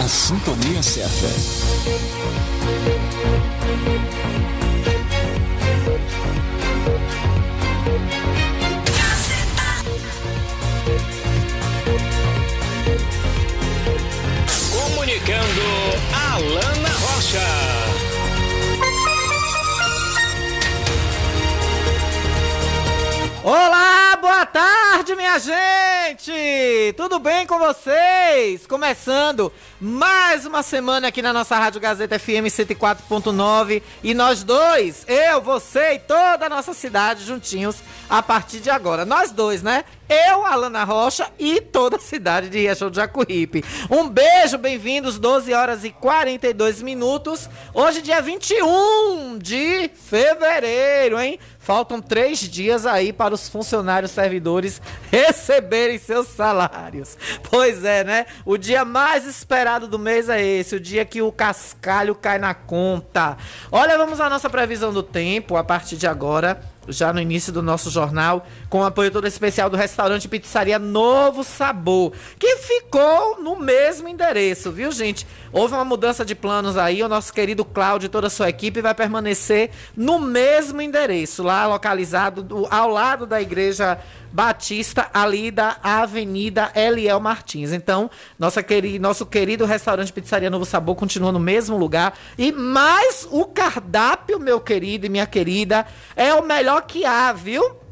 A sintonia certa. Comunicando Alana Rocha. Olá, boa tarde, minha gente! Tudo bem com vocês? Começando mais uma semana aqui na nossa Rádio Gazeta FM 104.9 e nós dois, eu, você e toda a nossa cidade juntinhos a partir de agora. Nós dois, né? Eu, Alana Rocha e toda a cidade de Riachão do Jacuípe. Um beijo, bem-vindos, 12 horas e 42 minutos. Hoje, dia 21 de fevereiro, hein? Faltam três dias aí para os funcionários servidores receberem seus salários. Pois é, né? O dia mais esperado do mês é esse, o dia que o cascalho cai na conta. Olha, vamos à nossa previsão do tempo a partir de agora já no início do nosso jornal, com o apoio todo especial do restaurante Pizzaria Novo Sabor, que ficou no mesmo endereço, viu, gente? Houve uma mudança de planos aí, o nosso querido Cláudio e toda a sua equipe vai permanecer no mesmo endereço, lá localizado ao lado da igreja Batista, ali da Avenida Eliel Martins. Então, nossa queri nosso querido restaurante Pizzaria Novo Sabor continua no mesmo lugar. E mais o cardápio, meu querido e minha querida, é o melhor que há, viu?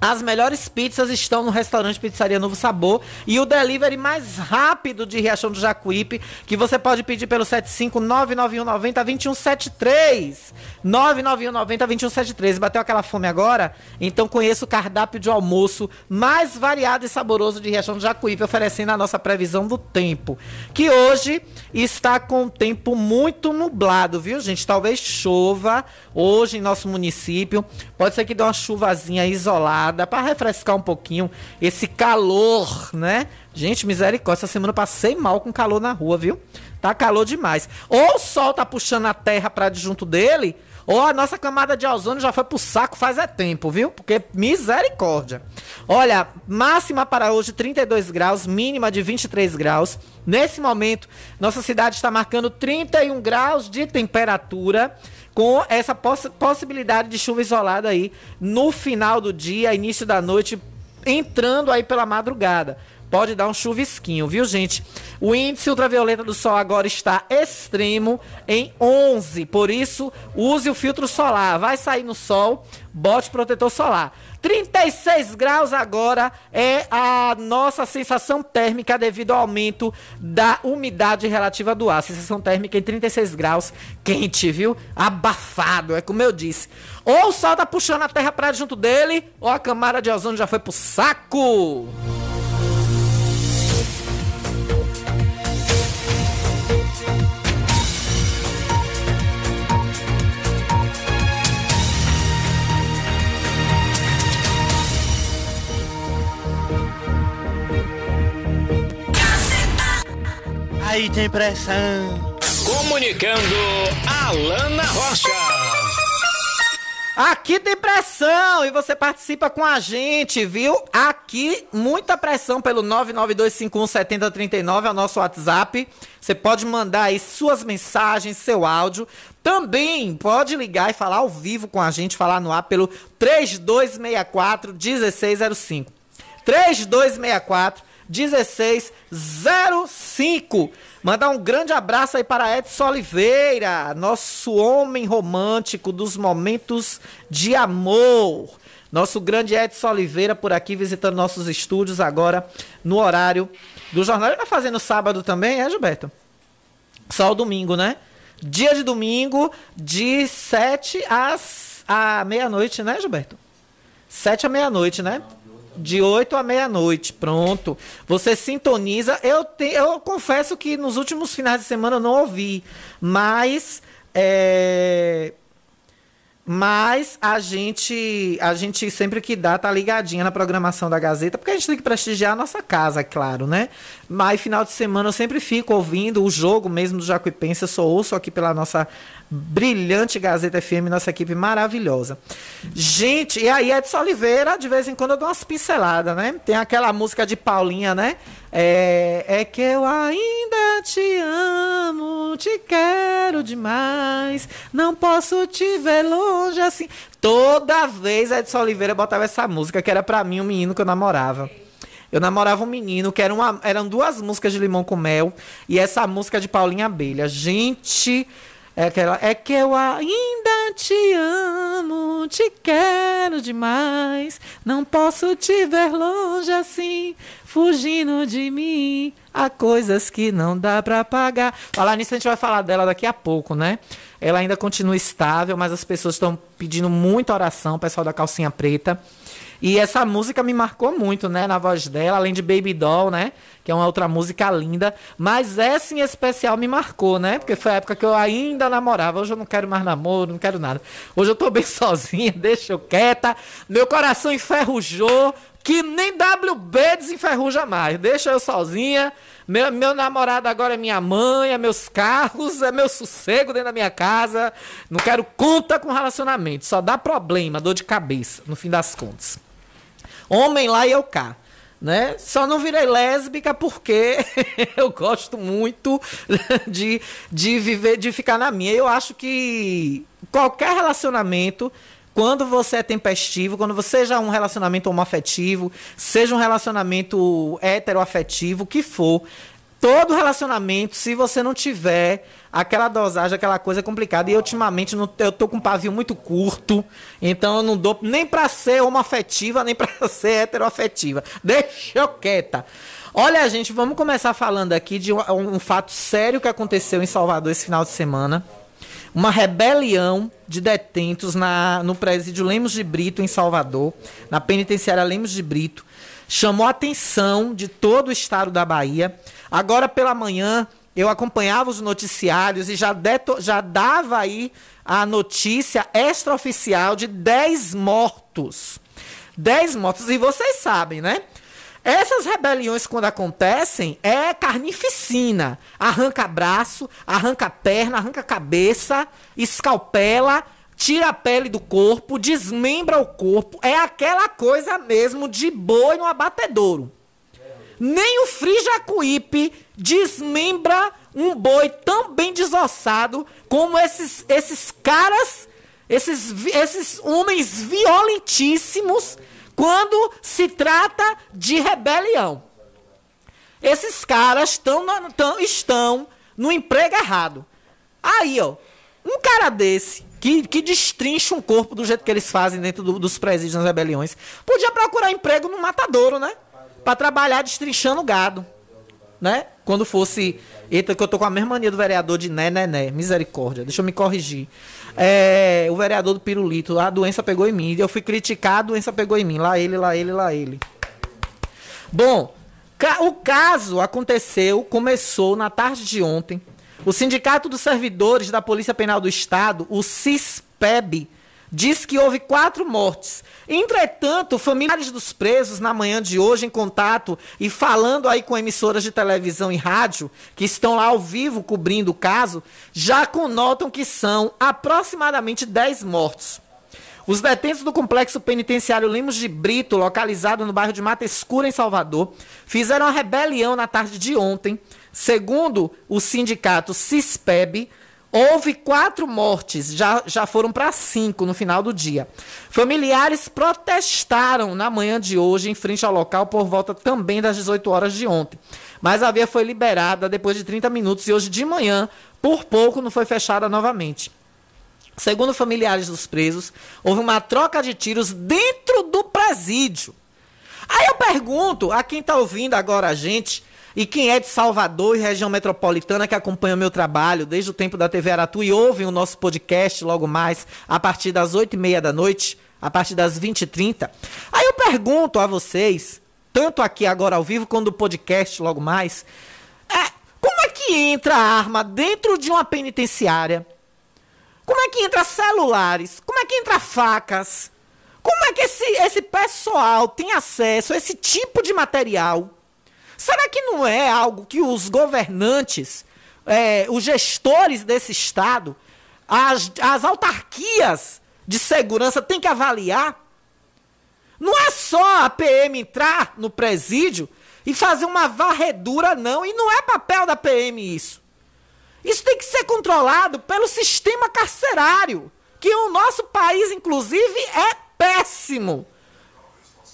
As melhores pizzas estão no restaurante Pizzaria Novo Sabor e o delivery mais rápido de Riachão do Jacuípe, que você pode pedir pelo 75991902173. 991902173. Bateu aquela fome agora? Então conheça o cardápio de almoço mais variado e saboroso de Riachão do Jacuípe, oferecendo a nossa previsão do tempo, que hoje está com o tempo muito nublado, viu, gente? Talvez chova hoje em nosso município. Pode ser que dê uma chuvazinha isolada para refrescar um pouquinho esse calor, né? Gente, misericórdia, essa semana eu passei mal com calor na rua, viu? Tá calor demais. Ou o sol tá puxando a terra para junto dele, ou a nossa camada de ozônio já foi pro saco faz é tempo, viu? Porque misericórdia. Olha, máxima para hoje 32 graus, mínima de 23 graus. Nesse momento, nossa cidade está marcando 31 graus de temperatura com essa poss possibilidade de chuva isolada aí no final do dia, início da noite, entrando aí pela madrugada. Pode dar um chuvisquinho, viu, gente? O índice ultravioleta do sol agora está extremo em 11. Por isso, use o filtro solar. Vai sair no sol, bote protetor solar. 36 graus agora é a nossa sensação térmica devido ao aumento da umidade relativa do ar. Sensação térmica em 36 graus, quente, viu? Abafado, é como eu disse. Ou o sol tá puxando a terra para junto dele, ou a camada de ozônio já foi pro saco. Aí tem pressão. Comunicando Alana Rocha. Aqui tem pressão e você participa com a gente, viu? Aqui, muita pressão pelo 992517039 é o nosso WhatsApp. Você pode mandar aí suas mensagens, seu áudio. Também pode ligar e falar ao vivo com a gente, falar no ar pelo 3264 1605. 3264 1605. Mandar um grande abraço aí para Edson Oliveira, nosso homem romântico dos momentos de amor. Nosso grande Edson Oliveira por aqui visitando nossos estúdios agora no horário do jornal. Ele vai fazendo sábado também, é, Gilberto? Só o domingo, né? Dia de domingo, de 7 às à meia-noite, né, Gilberto? 7 à meia-noite, né? De 8 à meia-noite, pronto. Você sintoniza. Eu, te, eu confesso que nos últimos finais de semana eu não ouvi, mas é, mas a gente, a gente sempre que dá tá ligadinha na programação da Gazeta, porque a gente tem que prestigiar a nossa casa, é claro, né? Mas final de semana eu sempre fico ouvindo o jogo mesmo do Jacuipense, eu só ouço aqui pela nossa brilhante Gazeta FM, nossa equipe maravilhosa. Gente, e aí Edson Oliveira, de vez em quando eu dou umas pinceladas, né? Tem aquela música de Paulinha, né? É, é que eu ainda te amo, te quero demais, não posso te ver longe assim. Toda vez Edson Oliveira botava essa música, que era para mim um menino que eu namorava. Eu namorava um menino que era uma, eram duas músicas de Limão com Mel e essa música de Paulinha Abelha. Gente, é, aquela, é que eu ainda te amo, te quero demais. Não posso te ver longe assim, fugindo de mim. Há coisas que não dá para pagar. Falar nisso, a gente vai falar dela daqui a pouco, né? Ela ainda continua estável, mas as pessoas estão pedindo muita oração, o pessoal da calcinha preta. E essa música me marcou muito, né? Na voz dela, além de Baby Doll, né? Que é uma outra música linda. Mas essa em especial me marcou, né? Porque foi a época que eu ainda namorava. Hoje eu não quero mais namoro, não quero nada. Hoje eu tô bem sozinha, deixa eu quieta. Meu coração enferrujou. Que nem WB desenferruja mais. Deixa eu sozinha. Meu, meu namorado agora é minha mãe, é meus carros, é meu sossego dentro da minha casa. Não quero conta com relacionamento. Só dá problema, dor de cabeça, no fim das contas. Homem lá e eu cá. Né? Só não virei lésbica porque eu gosto muito de, de viver, de ficar na minha. Eu acho que qualquer relacionamento, quando você é tempestivo, quando você seja um relacionamento homoafetivo, seja um relacionamento heteroafetivo, o que for, todo relacionamento, se você não tiver aquela dosagem, aquela coisa complicada. E ultimamente não, eu tô com um pavio muito curto, então eu não dou nem pra ser homoafetiva, nem pra ser heteroafetiva. Deixa eu quieta. Olha, gente, vamos começar falando aqui de um, um fato sério que aconteceu em Salvador esse final de semana. Uma rebelião de detentos na, no presídio Lemos de Brito, em Salvador, na penitenciária Lemos de Brito, chamou a atenção de todo o estado da Bahia. Agora pela manhã, eu acompanhava os noticiários e já, já dava aí a notícia extraoficial de 10 mortos. 10 mortos. E vocês sabem, né? Essas rebeliões, quando acontecem, é carnificina. Arranca braço, arranca perna, arranca cabeça, escalpela, tira a pele do corpo, desmembra o corpo. É aquela coisa mesmo de boi no abatedouro. Nem o Frijacuípe desmembra um boi tão bem desossado como esses, esses caras, esses, esses homens violentíssimos, quando se trata de rebelião. Esses caras tão, tão, estão no emprego errado. Aí, ó, um cara desse, que, que destrincha um corpo do jeito que eles fazem dentro do, dos presídios nas rebeliões, podia procurar emprego no matadouro, né? para trabalhar destrinchando gado, né? Quando fosse. Eita, que eu tô com a mesma mania do vereador de né, né, né. Misericórdia, deixa eu me corrigir. É, o vereador do pirulito, a doença pegou em mim. Eu fui criticar, a doença pegou em mim. Lá ele, lá ele, lá ele. Bom, o caso aconteceu, começou na tarde de ontem. O Sindicato dos Servidores da Polícia Penal do Estado, o CISPEB, diz que houve quatro mortes. Entretanto, familiares dos presos, na manhã de hoje, em contato e falando aí com emissoras de televisão e rádio, que estão lá ao vivo cobrindo o caso, já conotam que são aproximadamente 10 mortos. Os detentos do complexo penitenciário Limos de Brito, localizado no bairro de Mata Escura, em Salvador, fizeram a rebelião na tarde de ontem. Segundo o sindicato CISPEB, Houve quatro mortes, já, já foram para cinco no final do dia. Familiares protestaram na manhã de hoje em frente ao local por volta também das 18 horas de ontem. Mas a via foi liberada depois de 30 minutos e hoje de manhã, por pouco, não foi fechada novamente. Segundo familiares dos presos, houve uma troca de tiros dentro do presídio. Aí eu pergunto a quem está ouvindo agora a gente e quem é de Salvador e região metropolitana que acompanha o meu trabalho desde o tempo da TV Aratu e ouve o nosso podcast logo mais a partir das 8 e meia da noite, a partir das 20 e 30. Aí eu pergunto a vocês, tanto aqui agora ao vivo quanto no podcast logo mais, é, como é que entra a arma dentro de uma penitenciária? Como é que entra celulares? Como é que entra facas? Como é que esse, esse pessoal tem acesso a esse tipo de material? Será que não é algo que os governantes, é, os gestores desse Estado, as, as autarquias de segurança têm que avaliar? Não é só a PM entrar no presídio e fazer uma varredura, não. E não é papel da PM isso. Isso tem que ser controlado pelo sistema carcerário, que o nosso país, inclusive, é péssimo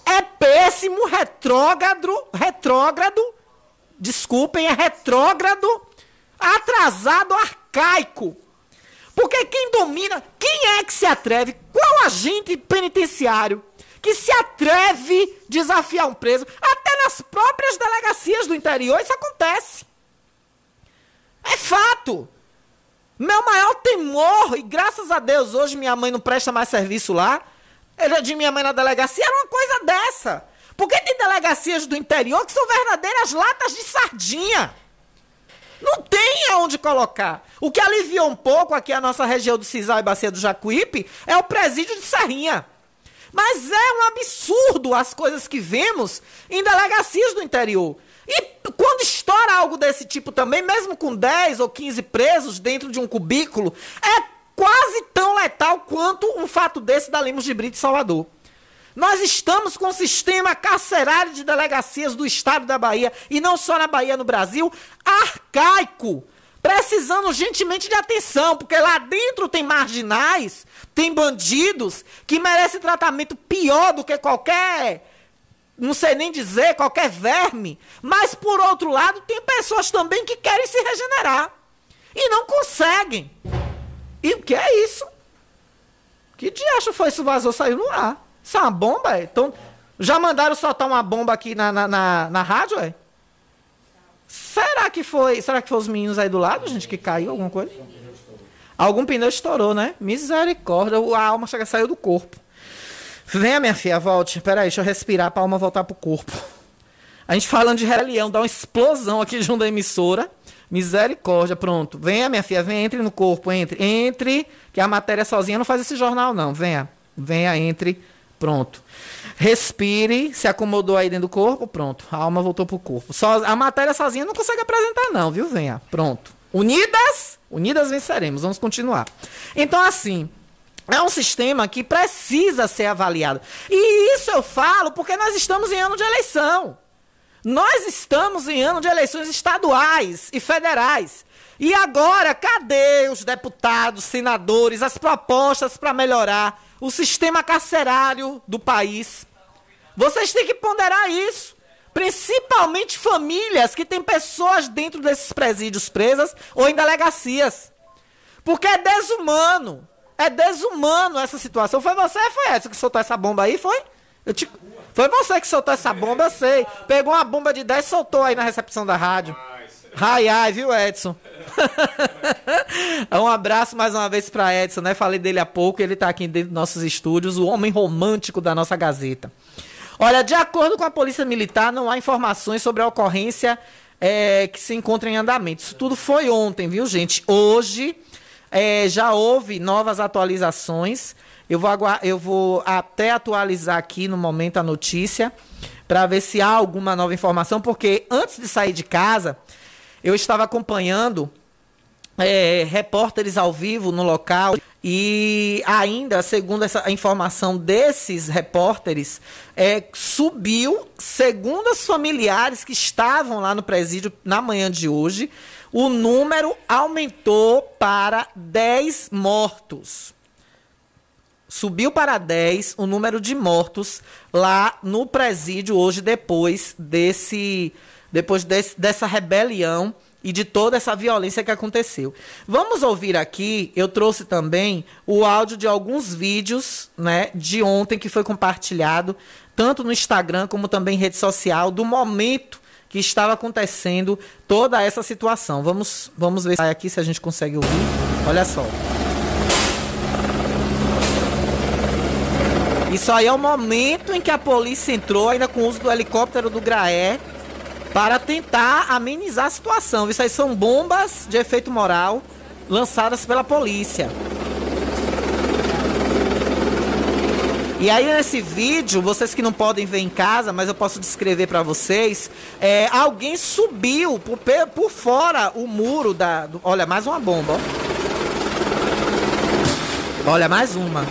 é péssimo, retrógrado, retrógrado, desculpem, é retrógrado, atrasado, arcaico. Porque quem domina, quem é que se atreve? Qual agente penitenciário que se atreve desafiar um preso? Até nas próprias delegacias do interior isso acontece. É fato. Meu maior temor, e graças a Deus hoje minha mãe não presta mais serviço lá, era de minha mãe na delegacia, era uma coisa dessa. Porque tem delegacias do interior que são verdadeiras latas de sardinha. Não tem aonde colocar. O que aliviou um pouco aqui a nossa região do Cisal e Bacia do Jacuípe é o presídio de Serrinha. Mas é um absurdo as coisas que vemos em delegacias do interior. E quando estoura algo desse tipo também, mesmo com 10 ou 15 presos dentro de um cubículo, é quase tão letal quanto um fato desse da Lemos de Brito Salvador. Nós estamos com um sistema carcerário de delegacias do estado da Bahia, e não só na Bahia, no Brasil, arcaico, precisando urgentemente de atenção, porque lá dentro tem marginais, tem bandidos que merecem tratamento pior do que qualquer, não sei nem dizer, qualquer verme. Mas por outro lado, tem pessoas também que querem se regenerar e não conseguem. E o que é isso? Que diacho foi isso vazou, saiu no ar? Isso é uma bomba, é? Então, já mandaram soltar uma bomba aqui na, na, na, na rádio, é? Será que foi. Será que foi os meninos aí do lado, gente, que caiu alguma coisa? Algum pneu estourou, né? Misericórdia, a alma chega saiu do corpo. Venha, minha filha, volte. Peraí, deixa eu respirar pra alma voltar pro corpo. A gente falando de rebelião, dá uma explosão aqui junto da emissora. Misericórdia, pronto. Venha, minha filha, venha, entre no corpo, entre. Entre, que a matéria sozinha não faz esse jornal, não. Venha, venha, entre, pronto. Respire, se acomodou aí dentro do corpo, pronto. A alma voltou pro corpo. Só, a matéria sozinha não consegue apresentar, não, viu? Venha, pronto. Unidas, unidas venceremos. Vamos continuar. Então, assim, é um sistema que precisa ser avaliado. E isso eu falo porque nós estamos em ano de eleição. Nós estamos em ano de eleições estaduais e federais. E agora, cadê os deputados, senadores, as propostas para melhorar o sistema carcerário do país? Vocês têm que ponderar isso. Principalmente famílias que têm pessoas dentro desses presídios presas ou em delegacias. Porque é desumano. É desumano essa situação. Foi você, foi essa que soltou essa bomba aí, foi? Eu te... Foi você que soltou essa bomba, eu sei. Pegou uma bomba de 10 e soltou aí na recepção da rádio. Ai, ai, viu, Edson? um abraço mais uma vez para Edson, né? Falei dele há pouco, ele tá aqui dentro dos nossos estúdios, o homem romântico da nossa Gazeta. Olha, de acordo com a Polícia Militar, não há informações sobre a ocorrência é, que se encontra em andamento. Isso tudo foi ontem, viu, gente? Hoje, É, já houve novas atualizações. Eu vou, eu vou até atualizar aqui no momento a notícia para ver se há alguma nova informação, porque antes de sair de casa, eu estava acompanhando é, repórteres ao vivo no local e ainda, segundo essa informação desses repórteres, é, subiu, segundo os familiares que estavam lá no presídio na manhã de hoje, o número aumentou para 10 mortos. Subiu para 10 o número de mortos lá no presídio hoje, depois desse. Depois desse, dessa rebelião e de toda essa violência que aconteceu. Vamos ouvir aqui, eu trouxe também o áudio de alguns vídeos, né, de ontem que foi compartilhado tanto no Instagram como também rede social do momento que estava acontecendo toda essa situação. Vamos vamos ver aqui se a gente consegue ouvir. Olha só. Isso aí é o momento em que a polícia entrou, ainda com o uso do helicóptero do Graé, para tentar amenizar a situação. Isso aí são bombas de efeito moral lançadas pela polícia. E aí nesse vídeo, vocês que não podem ver em casa, mas eu posso descrever para vocês, é, alguém subiu por, por fora o muro da, do, olha mais uma bomba, ó. olha mais uma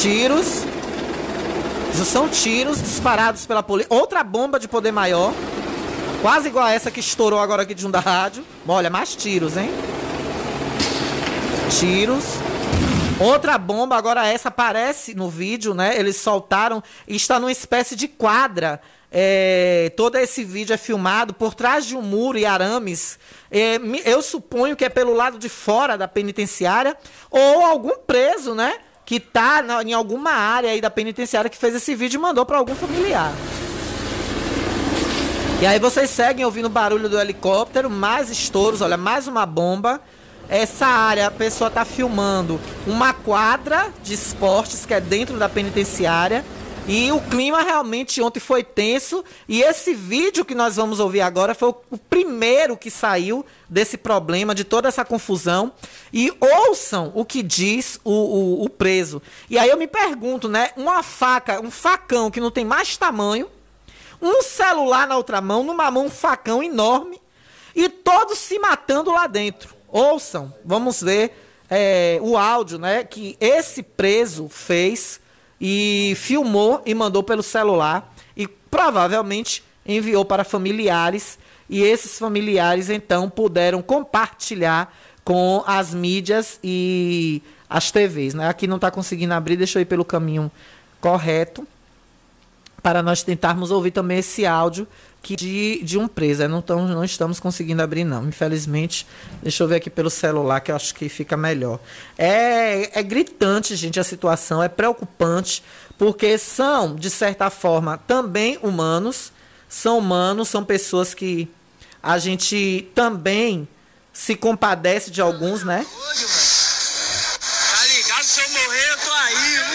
tiros. Isso são tiros disparados pela polícia. Outra bomba de poder maior. Quase igual a essa que estourou agora aqui de um da rádio. Olha, mais tiros, hein? Tiros. Outra bomba, agora essa aparece no vídeo, né? Eles soltaram e está numa espécie de quadra. É, todo esse vídeo é filmado por trás de um muro e arames. É, eu suponho que é pelo lado de fora da penitenciária ou algum preso, né? Que tá em alguma área aí da penitenciária que fez esse vídeo e mandou para algum familiar. E aí vocês seguem ouvindo o barulho do helicóptero, mais estouros, olha, mais uma bomba. Essa área, a pessoa tá filmando uma quadra de esportes que é dentro da penitenciária. E o clima realmente ontem foi tenso. E esse vídeo que nós vamos ouvir agora foi o primeiro que saiu desse problema, de toda essa confusão. E ouçam o que diz o, o, o preso. E aí eu me pergunto, né? Uma faca, um facão que não tem mais tamanho, um celular na outra mão, numa mão um facão enorme, e todos se matando lá dentro. Ouçam, vamos ver é, o áudio, né? Que esse preso fez e filmou e mandou pelo celular e provavelmente enviou para familiares e esses familiares então puderam compartilhar com as mídias e as TVs, né? Aqui não está conseguindo abrir, deixa eu ir pelo caminho correto para nós tentarmos ouvir também esse áudio que de, de um preso. Não, tão, não estamos conseguindo abrir, não. Infelizmente, deixa eu ver aqui pelo celular, que eu acho que fica melhor. É, é gritante, gente, a situação, é preocupante, porque são, de certa forma, também humanos. São humanos, são pessoas que a gente também se compadece de alguns, né? Tá ligado? Se eu morrer, eu tô aí.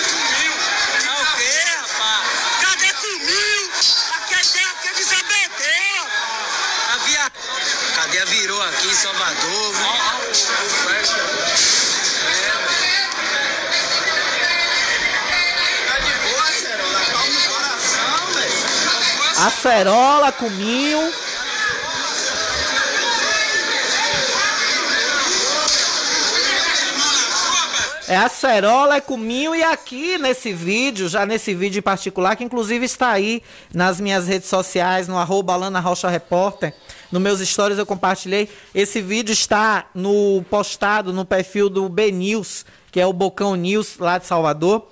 Acerola, cominho. É acerola, é cominho e aqui nesse vídeo, já nesse vídeo em particular, que inclusive está aí nas minhas redes sociais, no arroba Alana Rocha Repórter, nos meus stories eu compartilhei. Esse vídeo está no postado no perfil do B News, que é o Bocão News lá de Salvador.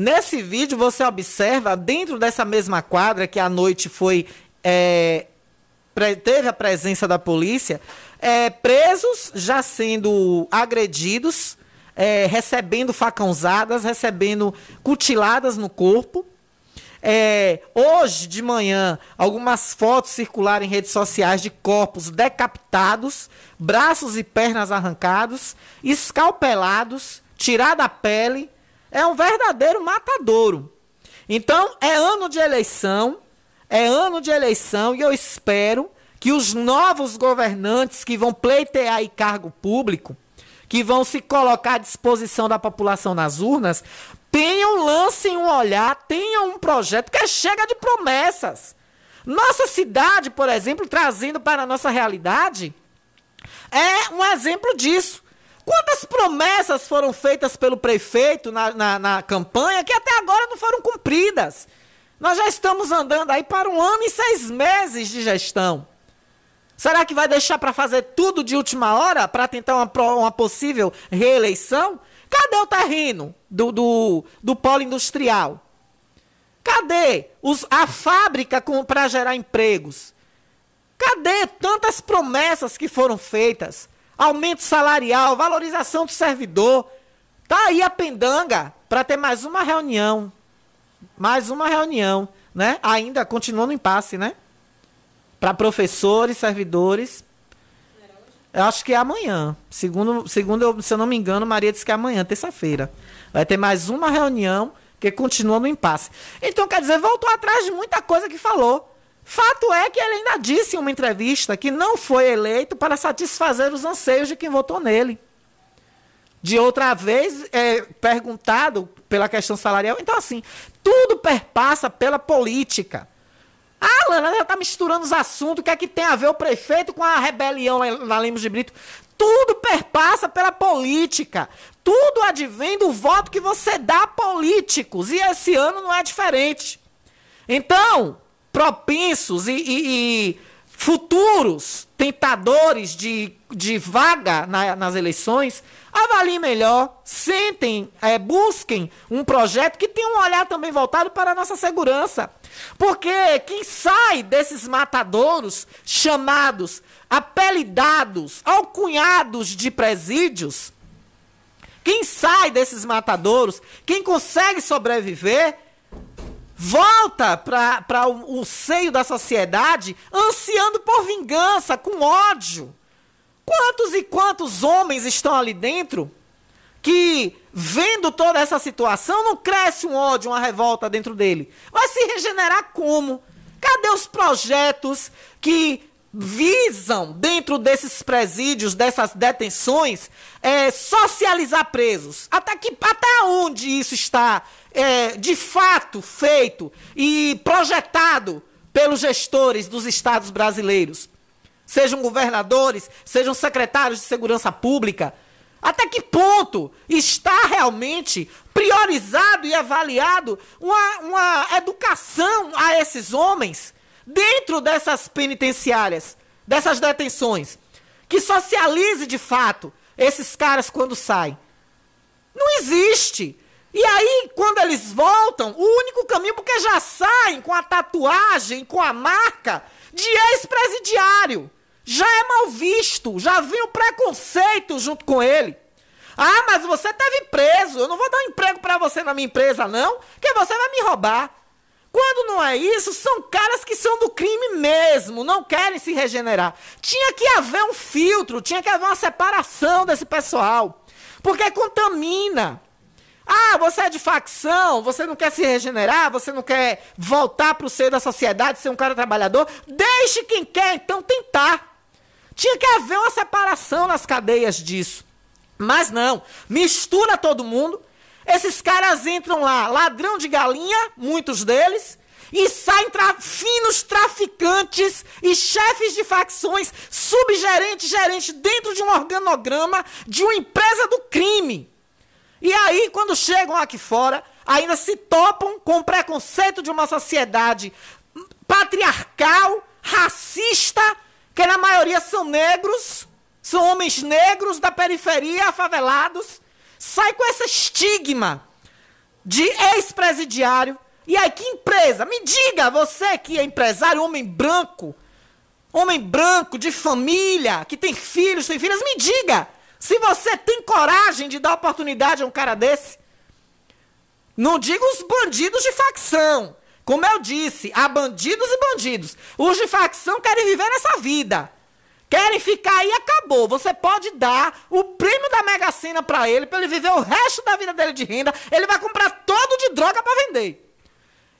Nesse vídeo você observa, dentro dessa mesma quadra que à noite foi. É, teve a presença da polícia, é, presos já sendo agredidos é, recebendo facãozadas, recebendo cutiladas no corpo. É, hoje de manhã, algumas fotos circularam em redes sociais de corpos decapitados, braços e pernas arrancados, escalpelados, tirada a pele. É um verdadeiro matadouro. Então, é ano de eleição, é ano de eleição e eu espero que os novos governantes que vão pleitear cargo público que vão se colocar à disposição da população nas urnas, tenham, lancem um olhar, tenham um projeto que chega de promessas. Nossa cidade, por exemplo, trazendo para a nossa realidade, é um exemplo disso. Quantas promessas foram feitas pelo prefeito na, na, na, campanha que até agora não foram cumpridas? Nós já estamos andando aí para um ano e seis meses de gestão. Será que vai deixar para fazer tudo de última hora para tentar uma, uma possível reeleição? Cadê o terreno do, do, do polo industrial? Cadê os, a fábrica para gerar empregos? Cadê tantas promessas que foram feitas? Aumento salarial, valorização do servidor. Tá aí a pendanga para ter mais uma reunião. Mais uma reunião, né? Ainda continua no impasse, né? Para professores, servidores. Eu acho que é amanhã. Segundo, segundo se eu não me engano, Maria disse que é amanhã, terça-feira. Vai ter mais uma reunião que continua no impasse. Então, quer dizer, voltou atrás de muita coisa que falou. Fato é que ele ainda disse em uma entrevista que não foi eleito para satisfazer os anseios de quem votou nele. De outra vez, é, perguntado pela questão salarial. Então, assim, tudo perpassa pela política. Ah, Lana, já está misturando os assuntos. O que é que tem a ver o prefeito com a rebelião na Lemos de Brito? Tudo perpassa pela política. Tudo advém do voto que você dá a políticos. E esse ano não é diferente. Então, propensos e, e, e futuros tentadores de, de vaga na, nas eleições, avaliem melhor, sentem, é, busquem um projeto que tenha um olhar também voltado para a nossa segurança. Porque quem sai desses matadouros chamados, apelidados, alcunhados de presídios, quem sai desses matadouros, quem consegue sobreviver, volta para o, o seio da sociedade ansiando por vingança, com ódio. Quantos e quantos homens estão ali dentro que, vendo toda essa situação, não cresce um ódio, uma revolta dentro dele? Vai se regenerar como? Cadê os projetos que visam, dentro desses presídios, dessas detenções, é, socializar presos. Até, que, até onde isso está é, de fato feito e projetado pelos gestores dos estados brasileiros? Sejam governadores, sejam secretários de segurança pública. Até que ponto está realmente priorizado e avaliado uma, uma educação a esses homens? Dentro dessas penitenciárias, dessas detenções, que socialize de fato esses caras quando saem. Não existe. E aí, quando eles voltam, o único caminho, porque já saem com a tatuagem, com a marca de ex-presidiário. Já é mal visto, já vem o preconceito junto com ele. Ah, mas você teve preso, eu não vou dar um emprego para você na minha empresa, não, que você vai me roubar. Quando não é isso, são caras que são do crime mesmo, não querem se regenerar. Tinha que haver um filtro, tinha que haver uma separação desse pessoal, porque contamina. Ah, você é de facção, você não quer se regenerar, você não quer voltar para o seio da sociedade, ser um cara trabalhador. Deixe quem quer, então, tentar. Tinha que haver uma separação nas cadeias disso. Mas não, mistura todo mundo esses caras entram lá, ladrão de galinha, muitos deles, e saem tra finos traficantes e chefes de facções, subgerente, gerente, dentro de um organograma de uma empresa do crime. E aí, quando chegam aqui fora, ainda se topam com o preconceito de uma sociedade patriarcal, racista, que na maioria são negros, são homens negros da periferia, favelados, sai com esse estigma de ex-presidiário. E aí, que empresa? Me diga, você que é empresário, homem branco, homem branco, de família, que tem filhos, tem filhas, me diga se você tem coragem de dar oportunidade a um cara desse. Não digo os bandidos de facção. Como eu disse, há bandidos e bandidos. Os de facção querem viver nessa vida. Querem ficar aí, acabou. Você pode dar o prêmio da Mega Sena para ele, para ele viver o resto da vida dele de renda. Ele vai comprar todo de droga para vender.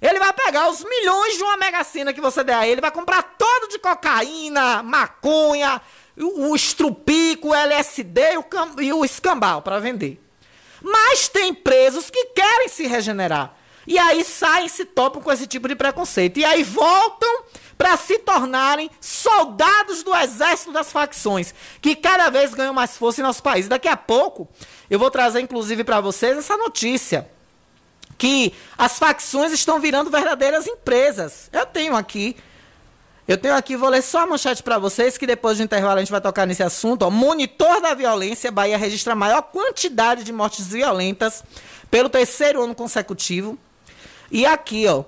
Ele vai pegar os milhões de uma Mega Sena que você der a ele, vai comprar todo de cocaína, maconha, o estrupico, o LSD e o, e o escambau para vender. Mas tem presos que querem se regenerar. E aí saem, se topam com esse tipo de preconceito. E aí voltam para se tornarem soldados do exército das facções, que cada vez ganham mais força em nosso país. Daqui a pouco eu vou trazer, inclusive, para vocês essa notícia. Que as facções estão virando verdadeiras empresas. Eu tenho aqui eu tenho aqui, vou ler só a manchete para vocês, que depois do intervalo a gente vai tocar nesse assunto. Ó. Monitor da violência, Bahia registra a maior quantidade de mortes violentas pelo terceiro ano consecutivo. E aqui, ó,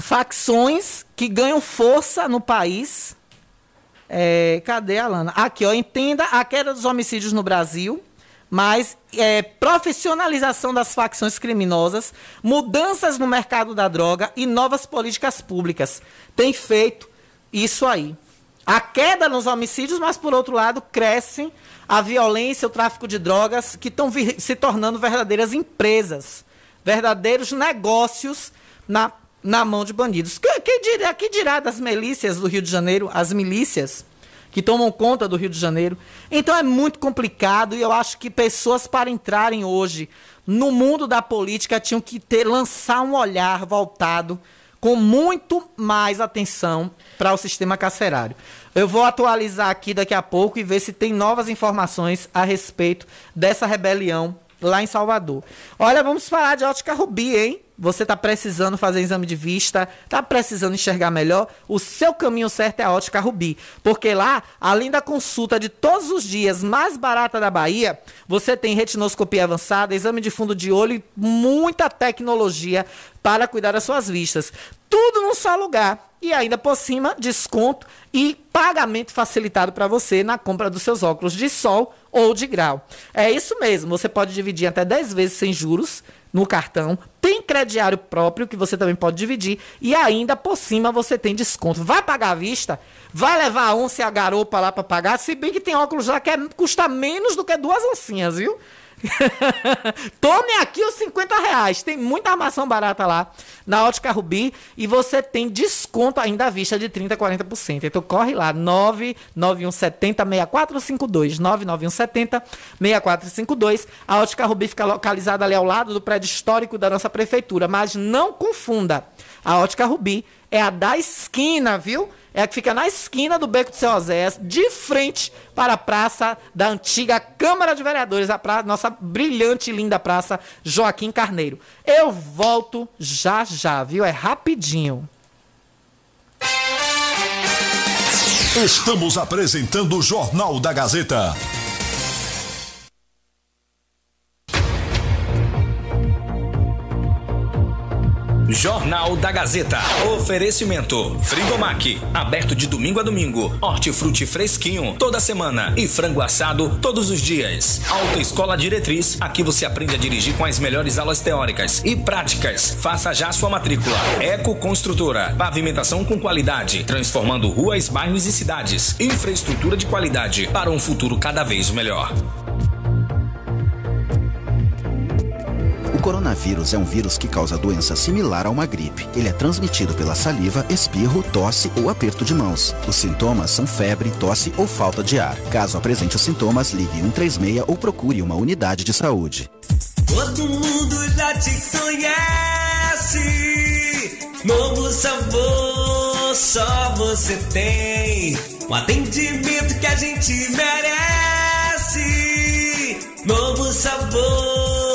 facções que ganham força no país. É, cadê a? Aqui, ó, entenda a queda dos homicídios no Brasil mas é, profissionalização das facções criminosas, mudanças no mercado da droga e novas políticas públicas. Tem feito isso aí. A queda nos homicídios, mas por outro lado, cresce a violência, o tráfico de drogas, que estão se tornando verdadeiras empresas, verdadeiros negócios na, na mão de bandidos. Que, que, dirá, que dirá das milícias do Rio de Janeiro, as milícias? que tomam conta do Rio de Janeiro. Então é muito complicado e eu acho que pessoas para entrarem hoje no mundo da política tinham que ter lançar um olhar voltado com muito mais atenção para o sistema carcerário. Eu vou atualizar aqui daqui a pouco e ver se tem novas informações a respeito dessa rebelião lá em Salvador. Olha, vamos falar de ótica Rubi, hein? Você está precisando fazer exame de vista, está precisando enxergar melhor, o seu caminho certo é a Ótica Rubi. Porque lá, além da consulta de todos os dias mais barata da Bahia, você tem retinoscopia avançada, exame de fundo de olho e muita tecnologia para cuidar das suas vistas. Tudo num só lugar. E ainda por cima, desconto e pagamento facilitado para você na compra dos seus óculos de sol ou de grau. É isso mesmo, você pode dividir até 10 vezes sem juros no cartão, tem crediário próprio que você também pode dividir e ainda por cima você tem desconto. Vai pagar à vista? Vai levar a onça e a garopa lá para pagar? Se bem que tem óculos lá que é, custa menos do que duas oncinhas, viu? Tome aqui os 50 reais. Tem muita armação barata lá na Ótica Rubi e você tem desconto ainda à vista de 30%, 40%. Então corre lá, 99170 6452. 99170 6452. A Ótica Rubi fica localizada ali ao lado do prédio histórico da nossa prefeitura. Mas não confunda. A Ótica Rubi é a da esquina, viu? é a que fica na esquina do Beco do Seu Osés, de frente para a praça da antiga Câmara de Vereadores, a nossa brilhante e linda praça Joaquim Carneiro. Eu volto já já, viu? É rapidinho. Estamos apresentando o Jornal da Gazeta. Jornal da Gazeta. Oferecimento: Frigomac, aberto de domingo a domingo. Hortifruti fresquinho toda semana e frango assado todos os dias. Autoescola Diretriz, aqui você aprende a dirigir com as melhores aulas teóricas e práticas. Faça já sua matrícula. Eco Construtora, pavimentação com qualidade, transformando ruas, bairros e cidades. Infraestrutura de qualidade para um futuro cada vez melhor. O coronavírus é um vírus que causa doença similar a uma gripe. Ele é transmitido pela saliva, espirro, tosse ou aperto de mãos. Os sintomas são febre, tosse ou falta de ar. Caso apresente os sintomas, ligue 136 ou procure uma unidade de saúde. Todo mundo já te conhece. Novo sabor, só você tem. O atendimento que a gente merece. Novo sabor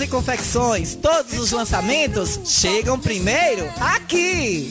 e Confecções. Todos os lançamentos chegam primeiro aqui.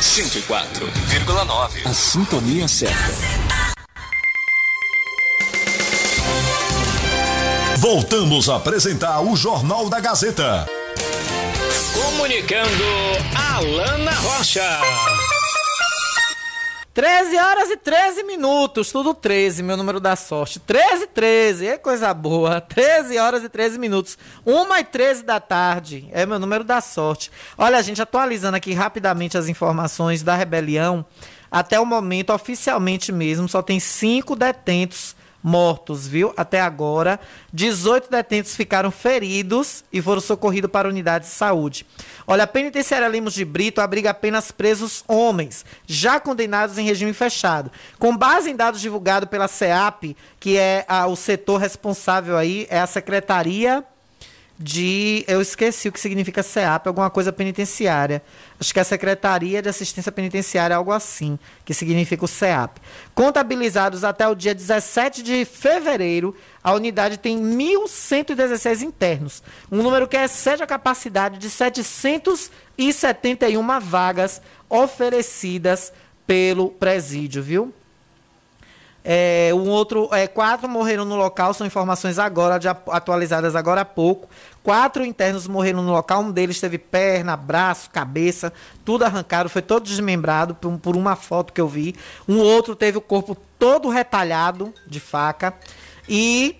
104,9. A sintonia certa. Voltamos a apresentar o Jornal da Gazeta. Comunicando Alana Rocha. 13 horas e 13 minutos, tudo 13, meu número da sorte. 13 13, é coisa boa. 13 horas e 13 minutos. 1 e 13 da tarde, é meu número da sorte. Olha, gente, atualizando aqui rapidamente as informações da rebelião. Até o momento, oficialmente mesmo, só tem cinco detentos mortos, viu? Até agora, 18 detentos ficaram feridos e foram socorridos para unidades de saúde. Olha, a penitenciária Lemos de Brito abriga apenas presos homens, já condenados em regime fechado. Com base em dados divulgados pela CEAP, que é a, o setor responsável aí, é a Secretaria de. Eu esqueci o que significa CEAP, alguma coisa penitenciária. Acho que é a Secretaria de Assistência Penitenciária, algo assim, que significa o CEAP. Contabilizados até o dia 17 de fevereiro, a unidade tem 1.116 internos. Um número que excede a capacidade de 771 vagas oferecidas pelo presídio, viu? É, um outro, é, quatro morreram no local, são informações agora, de, atualizadas agora há pouco. Quatro internos morreram no local, um deles teve perna, braço, cabeça, tudo arrancado, foi todo desmembrado por, por uma foto que eu vi. Um outro teve o corpo todo retalhado de faca. E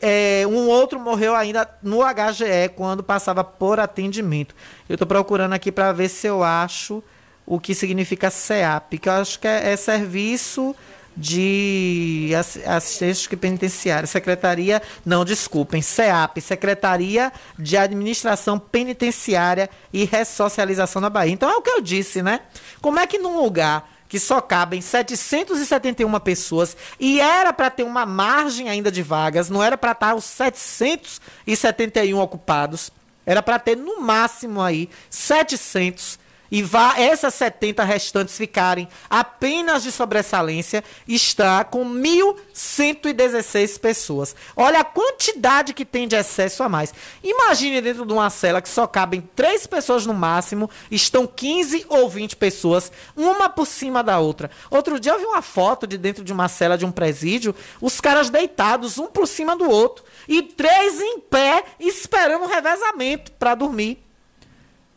é, um outro morreu ainda no HGE quando passava por atendimento. Eu estou procurando aqui para ver se eu acho o que significa CEAP, que eu acho que é, é serviço de assistência penitenciária, secretaria, não, desculpem, CEAP, Secretaria de Administração Penitenciária e Ressocialização na Bahia. Então é o que eu disse, né? Como é que num lugar que só cabem 771 pessoas e era para ter uma margem ainda de vagas, não era para estar os 771 ocupados, era para ter no máximo aí 700 e vá essas 70 restantes ficarem apenas de sobressalência, está com 1.116 pessoas. Olha a quantidade que tem de excesso a mais. Imagine dentro de uma cela que só cabem três pessoas no máximo, estão 15 ou 20 pessoas, uma por cima da outra. Outro dia eu vi uma foto de dentro de uma cela de um presídio, os caras deitados, um por cima do outro, e três em pé, esperando um revezamento para dormir.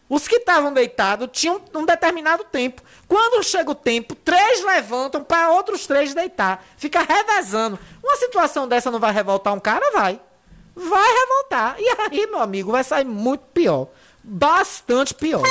Os que estavam deitados tinham um determinado tempo. Quando chega o tempo, três levantam para outros três deitar. Fica revezando. Uma situação dessa não vai revoltar um cara? Vai. Vai revoltar. E aí, meu amigo, vai sair muito pior. Bastante pior.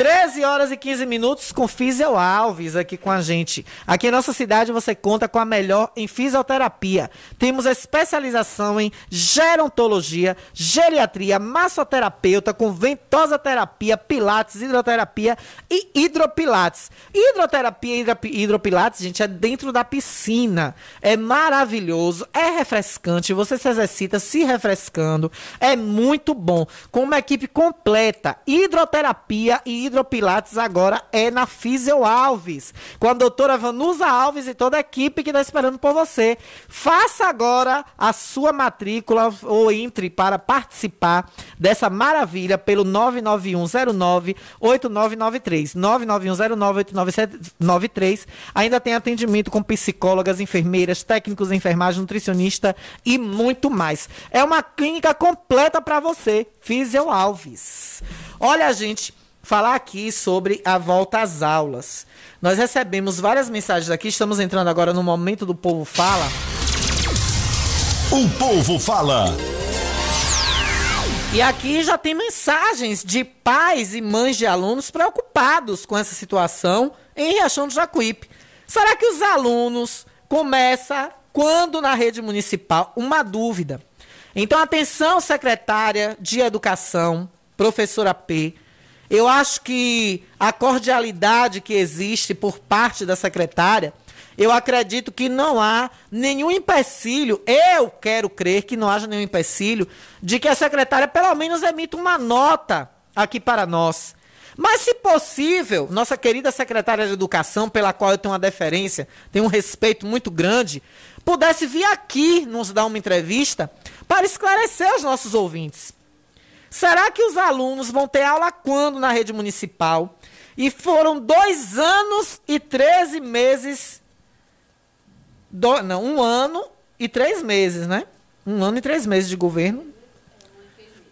13 horas e 15 minutos com Fisiel Alves aqui com a gente. Aqui em nossa cidade você conta com a melhor em fisioterapia. Temos especialização em gerontologia, geriatria, massoterapeuta com ventosa terapia, pilates, hidroterapia e hidropilates. Hidroterapia e hidropilates, gente, é dentro da piscina. É maravilhoso, é refrescante, você se exercita se refrescando. É muito bom. Com uma equipe completa, hidroterapia e hidropilates agora é na Fisio Alves, com a doutora Vanusa Alves e toda a equipe que está esperando por você. Faça agora a sua matrícula ou entre para participar dessa maravilha pelo 99109 8993. 99109 8993. Ainda tem atendimento com psicólogas, enfermeiras, técnicos de enfermagem, nutricionista e muito mais. É uma clínica completa para você, Fisio Alves. Olha, gente, falar aqui sobre a volta às aulas. Nós recebemos várias mensagens aqui, estamos entrando agora no momento do povo fala. O povo fala. E aqui já tem mensagens de pais e mães de alunos preocupados com essa situação em Riachão do Jacuípe. Será que os alunos começam quando na rede municipal? Uma dúvida. Então, atenção, secretária de Educação, professora P. Eu acho que a cordialidade que existe por parte da secretária, eu acredito que não há nenhum empecilho, eu quero crer que não haja nenhum empecilho, de que a secretária pelo menos emita uma nota aqui para nós. Mas, se possível, nossa querida secretária de Educação, pela qual eu tenho uma deferência, tenho um respeito muito grande, pudesse vir aqui nos dar uma entrevista para esclarecer os nossos ouvintes. Será que os alunos vão ter aula quando na rede municipal? E foram dois anos e treze meses. Do, não, um ano e três meses, né? Um ano e três meses de governo.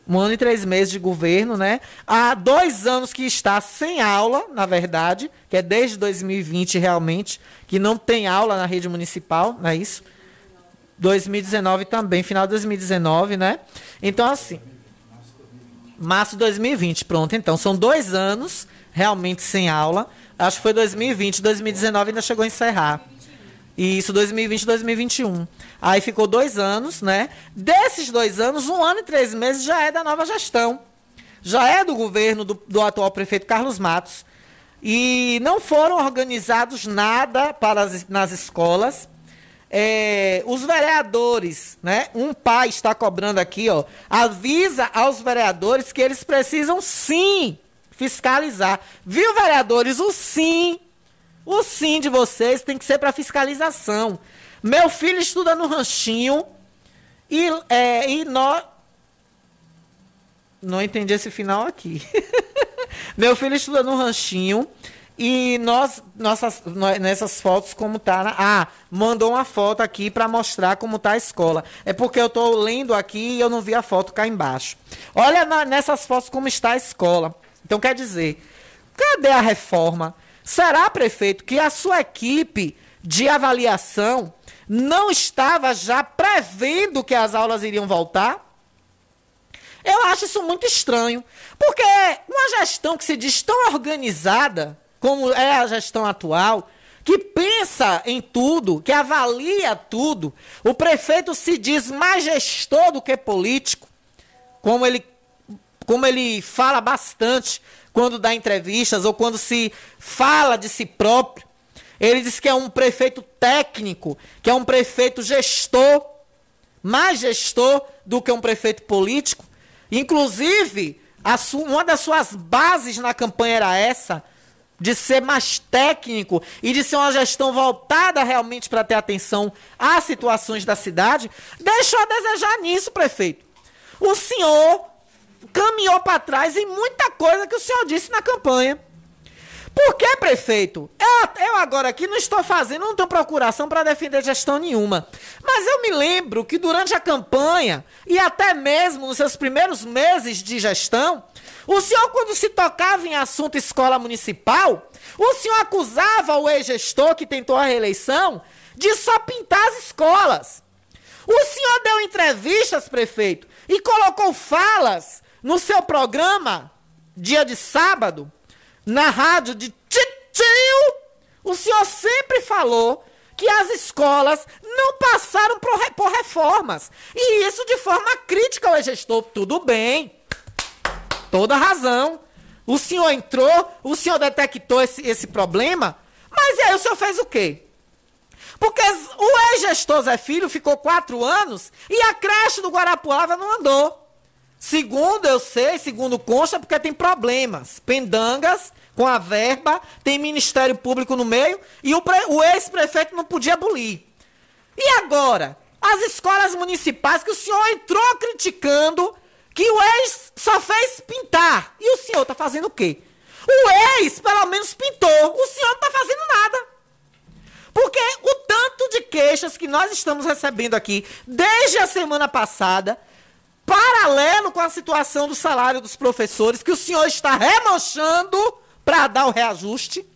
Um ano e três meses de governo, né? Há dois anos que está sem aula, na verdade, que é desde 2020 realmente, que não tem aula na rede municipal, não é isso? 2019 também, final de 2019, né? Então, assim. Março de 2020, pronto. Então, são dois anos realmente sem aula. Acho que foi 2020, 2019 ainda chegou a encerrar. Isso, 2020, 2021. Aí ficou dois anos, né? Desses dois anos, um ano e três meses já é da nova gestão. Já é do governo do, do atual prefeito Carlos Matos. E não foram organizados nada para as, nas escolas é, os vereadores, né? Um pai está cobrando aqui, ó. Avisa aos vereadores que eles precisam sim fiscalizar. Viu, vereadores? O sim. O sim de vocês tem que ser para fiscalização. Meu filho estuda no ranchinho e, é, e nós. Não entendi esse final aqui. Meu filho estuda no ranchinho e nós, nossas, nessas fotos, como tá. Na, ah, mandou uma foto aqui para mostrar como tá a escola. É porque eu tô lendo aqui e eu não vi a foto cá embaixo. Olha na, nessas fotos como está a escola. Então quer dizer, cadê a reforma? Será, prefeito, que a sua equipe de avaliação não estava já prevendo que as aulas iriam voltar? Eu acho isso muito estranho. Porque uma gestão que se diz tão organizada como é a gestão atual, que pensa em tudo, que avalia tudo. O prefeito se diz mais gestor do que político, como ele, como ele fala bastante quando dá entrevistas ou quando se fala de si próprio. Ele diz que é um prefeito técnico, que é um prefeito gestor, mais gestor do que um prefeito político. Inclusive, uma das suas bases na campanha era essa, de ser mais técnico e de ser uma gestão voltada realmente para ter atenção às situações da cidade, deixou a desejar nisso, prefeito. O senhor caminhou para trás em muita coisa que o senhor disse na campanha. Por que, prefeito? Eu, eu agora aqui não estou fazendo, não tenho procuração para defender gestão nenhuma. Mas eu me lembro que durante a campanha e até mesmo nos seus primeiros meses de gestão, o senhor, quando se tocava em assunto escola municipal, o senhor acusava o ex-gestor que tentou a reeleição de só pintar as escolas. O senhor deu entrevistas, prefeito, e colocou falas no seu programa, dia de sábado, na rádio de Titio, o senhor sempre falou que as escolas não passaram por, reformas. E isso de forma crítica ao gestor. Tudo bem. Toda razão. O senhor entrou, o senhor detectou esse, esse problema, mas aí o senhor fez o quê? Porque o ex-gestor Zé Filho ficou quatro anos e a creche do Guarapuava não andou. Segundo eu sei, segundo consta, porque tem problemas. Pendangas com a verba, tem Ministério Público no meio e o, o ex-prefeito não podia abolir. E agora? As escolas municipais que o senhor entrou criticando que o ex só fez pintar. E o senhor está fazendo o quê? O ex, pelo menos, pintou. O senhor não está fazendo nada. Porque o tanto de queixas que nós estamos recebendo aqui desde a semana passada paralelo com a situação do salário dos professores, que o senhor está remanchando para dar o reajuste.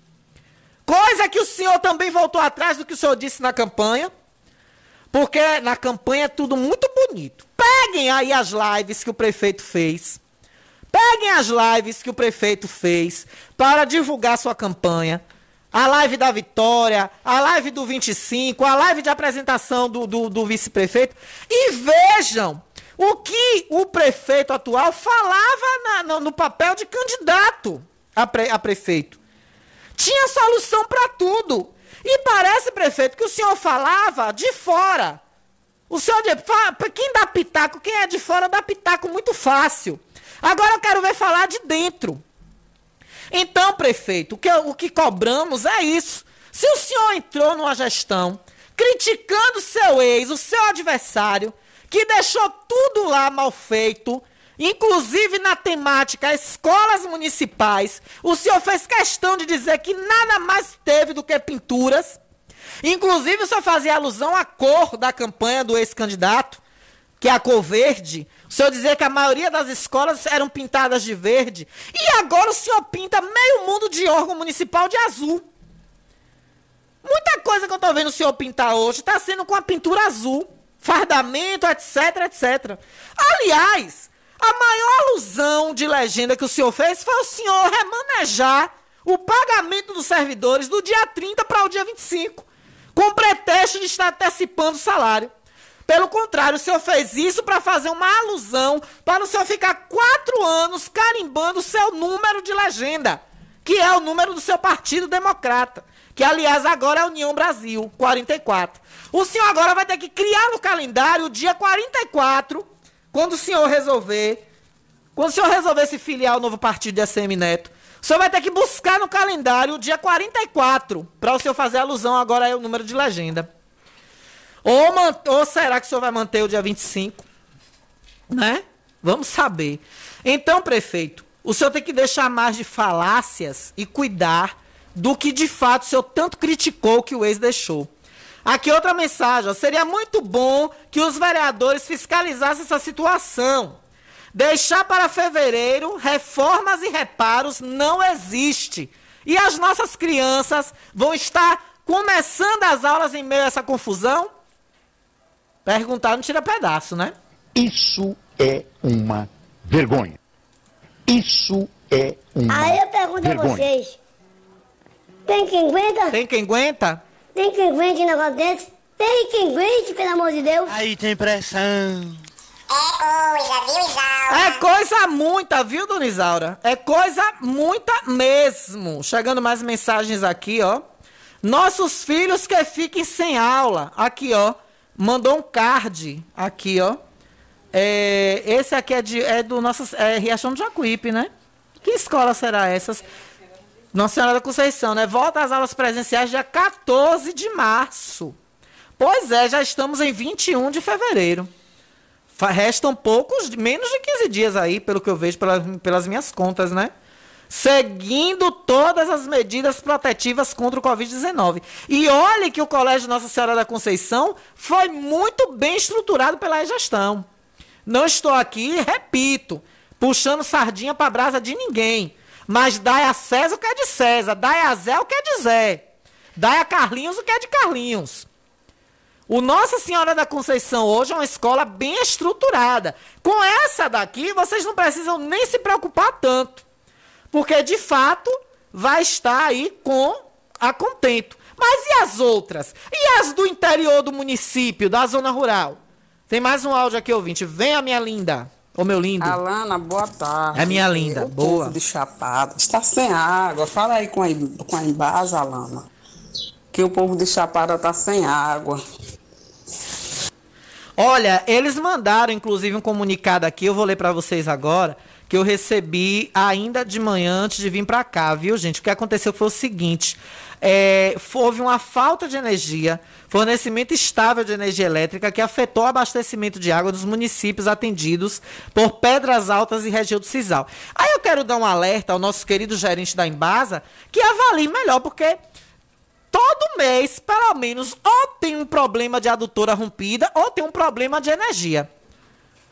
Coisa que o senhor também voltou atrás do que o senhor disse na campanha. Porque na campanha é tudo muito bonito. Peguem aí as lives que o prefeito fez. Peguem as lives que o prefeito fez para divulgar sua campanha. A live da Vitória, a live do 25, a live de apresentação do, do, do vice-prefeito. E vejam o que o prefeito atual falava na, no, no, papel de candidato a, pre, a prefeito. Tinha solução para tudo. E parece, prefeito, que o senhor falava de fora. O senhor, quem dá pitaco, quem é de fora dá pitaco muito fácil. Agora eu quero ver falar de dentro. Então, prefeito, o que, o que cobramos é isso. Se o senhor entrou numa gestão criticando seu ex, o seu adversário, que deixou tudo lá mal feito, inclusive na temática escolas municipais. O senhor fez questão de dizer que nada mais teve do que pinturas. Inclusive, senhor fazia alusão à cor da campanha do ex-candidato, que é a cor verde. O senhor dizia que a maioria das escolas eram pintadas de verde. E agora o senhor pinta meio mundo de órgão municipal de azul. Muita coisa que eu estou vendo o senhor pintar hoje está sendo com a pintura azul fardamento, etc, etc. Aliás, a maior alusão de legenda que o senhor fez foi o senhor remanejar o pagamento dos servidores do dia 30 para o dia 25, com pretexto de estar antecipando o salário. Pelo contrário, o senhor fez isso para fazer uma alusão para o senhor ficar quatro anos carimbando o seu número de legenda, que é o número do seu partido democrata que aliás agora é a União Brasil, 44. O senhor agora vai ter que criar no calendário o dia 44, quando o senhor resolver, quando o senhor resolver se filiar ao novo partido de ACM Neto. O senhor vai ter que buscar no calendário o dia 44, para o senhor fazer alusão agora ao número de legenda. Ou, ou será que o senhor vai manter o dia 25? Né? Vamos saber. Então, prefeito, o senhor tem que deixar mais de falácias e cuidar do que de fato o senhor tanto criticou que o ex deixou. Aqui outra mensagem. Seria muito bom que os vereadores fiscalizassem essa situação. Deixar para fevereiro reformas e reparos não existe. E as nossas crianças vão estar começando as aulas em meio a essa confusão? Perguntar não tira pedaço, né? Isso é uma vergonha. Isso é uma Aí eu pergunto vergonha. a vocês. Tem quem aguenta? Tem quem aguenta? Tem quem aguente um negócio desse? Tem quem aguente, pelo amor de Deus? Aí tem pressão. É coisa, viu, Isaura? É coisa muita, viu, Dona Isaura? É coisa muita mesmo. Chegando mais mensagens aqui, ó. Nossos filhos que fiquem sem aula. Aqui, ó. Mandou um card. Aqui, ó. É, esse aqui é, de, é do nosso é Riachão do Jacuípe, né? Que escola será essas? Nossa Senhora da Conceição, né? Volta às aulas presenciais dia 14 de março. Pois é, já estamos em 21 de fevereiro. Restam poucos, menos de 15 dias aí, pelo que eu vejo pelas, pelas minhas contas, né? Seguindo todas as medidas protetivas contra o Covid-19. E olhe que o Colégio Nossa Senhora da Conceição foi muito bem estruturado pela gestão. Não estou aqui, repito, puxando sardinha para brasa de ninguém. Mas dai a César o que é de César, dai a Zé o que é de Zé, dai a Carlinhos o que é de Carlinhos. O Nossa Senhora da Conceição hoje é uma escola bem estruturada. Com essa daqui, vocês não precisam nem se preocupar tanto. Porque, de fato, vai estar aí com a contento. Mas e as outras? E as do interior do município, da zona rural? Tem mais um áudio aqui, ouvinte. Vem a minha linda. Ô, meu lindo. Alana, boa tarde. É minha linda, o boa. de Chapada está sem água. Fala aí com a, com a Embasa, Alana. Que o povo de Chapada está sem água. Olha, eles mandaram inclusive um comunicado aqui, eu vou ler para vocês agora, que eu recebi ainda de manhã antes de vir para cá, viu, gente? O que aconteceu foi o seguinte: é, houve uma falta de energia, fornecimento estável de energia elétrica que afetou o abastecimento de água dos municípios atendidos por Pedras Altas e região do Cisal. Aí eu quero dar um alerta ao nosso querido gerente da Embasa que avalie melhor, porque todo mês, pelo menos, ou tem um problema de adutora rompida ou tem um problema de energia.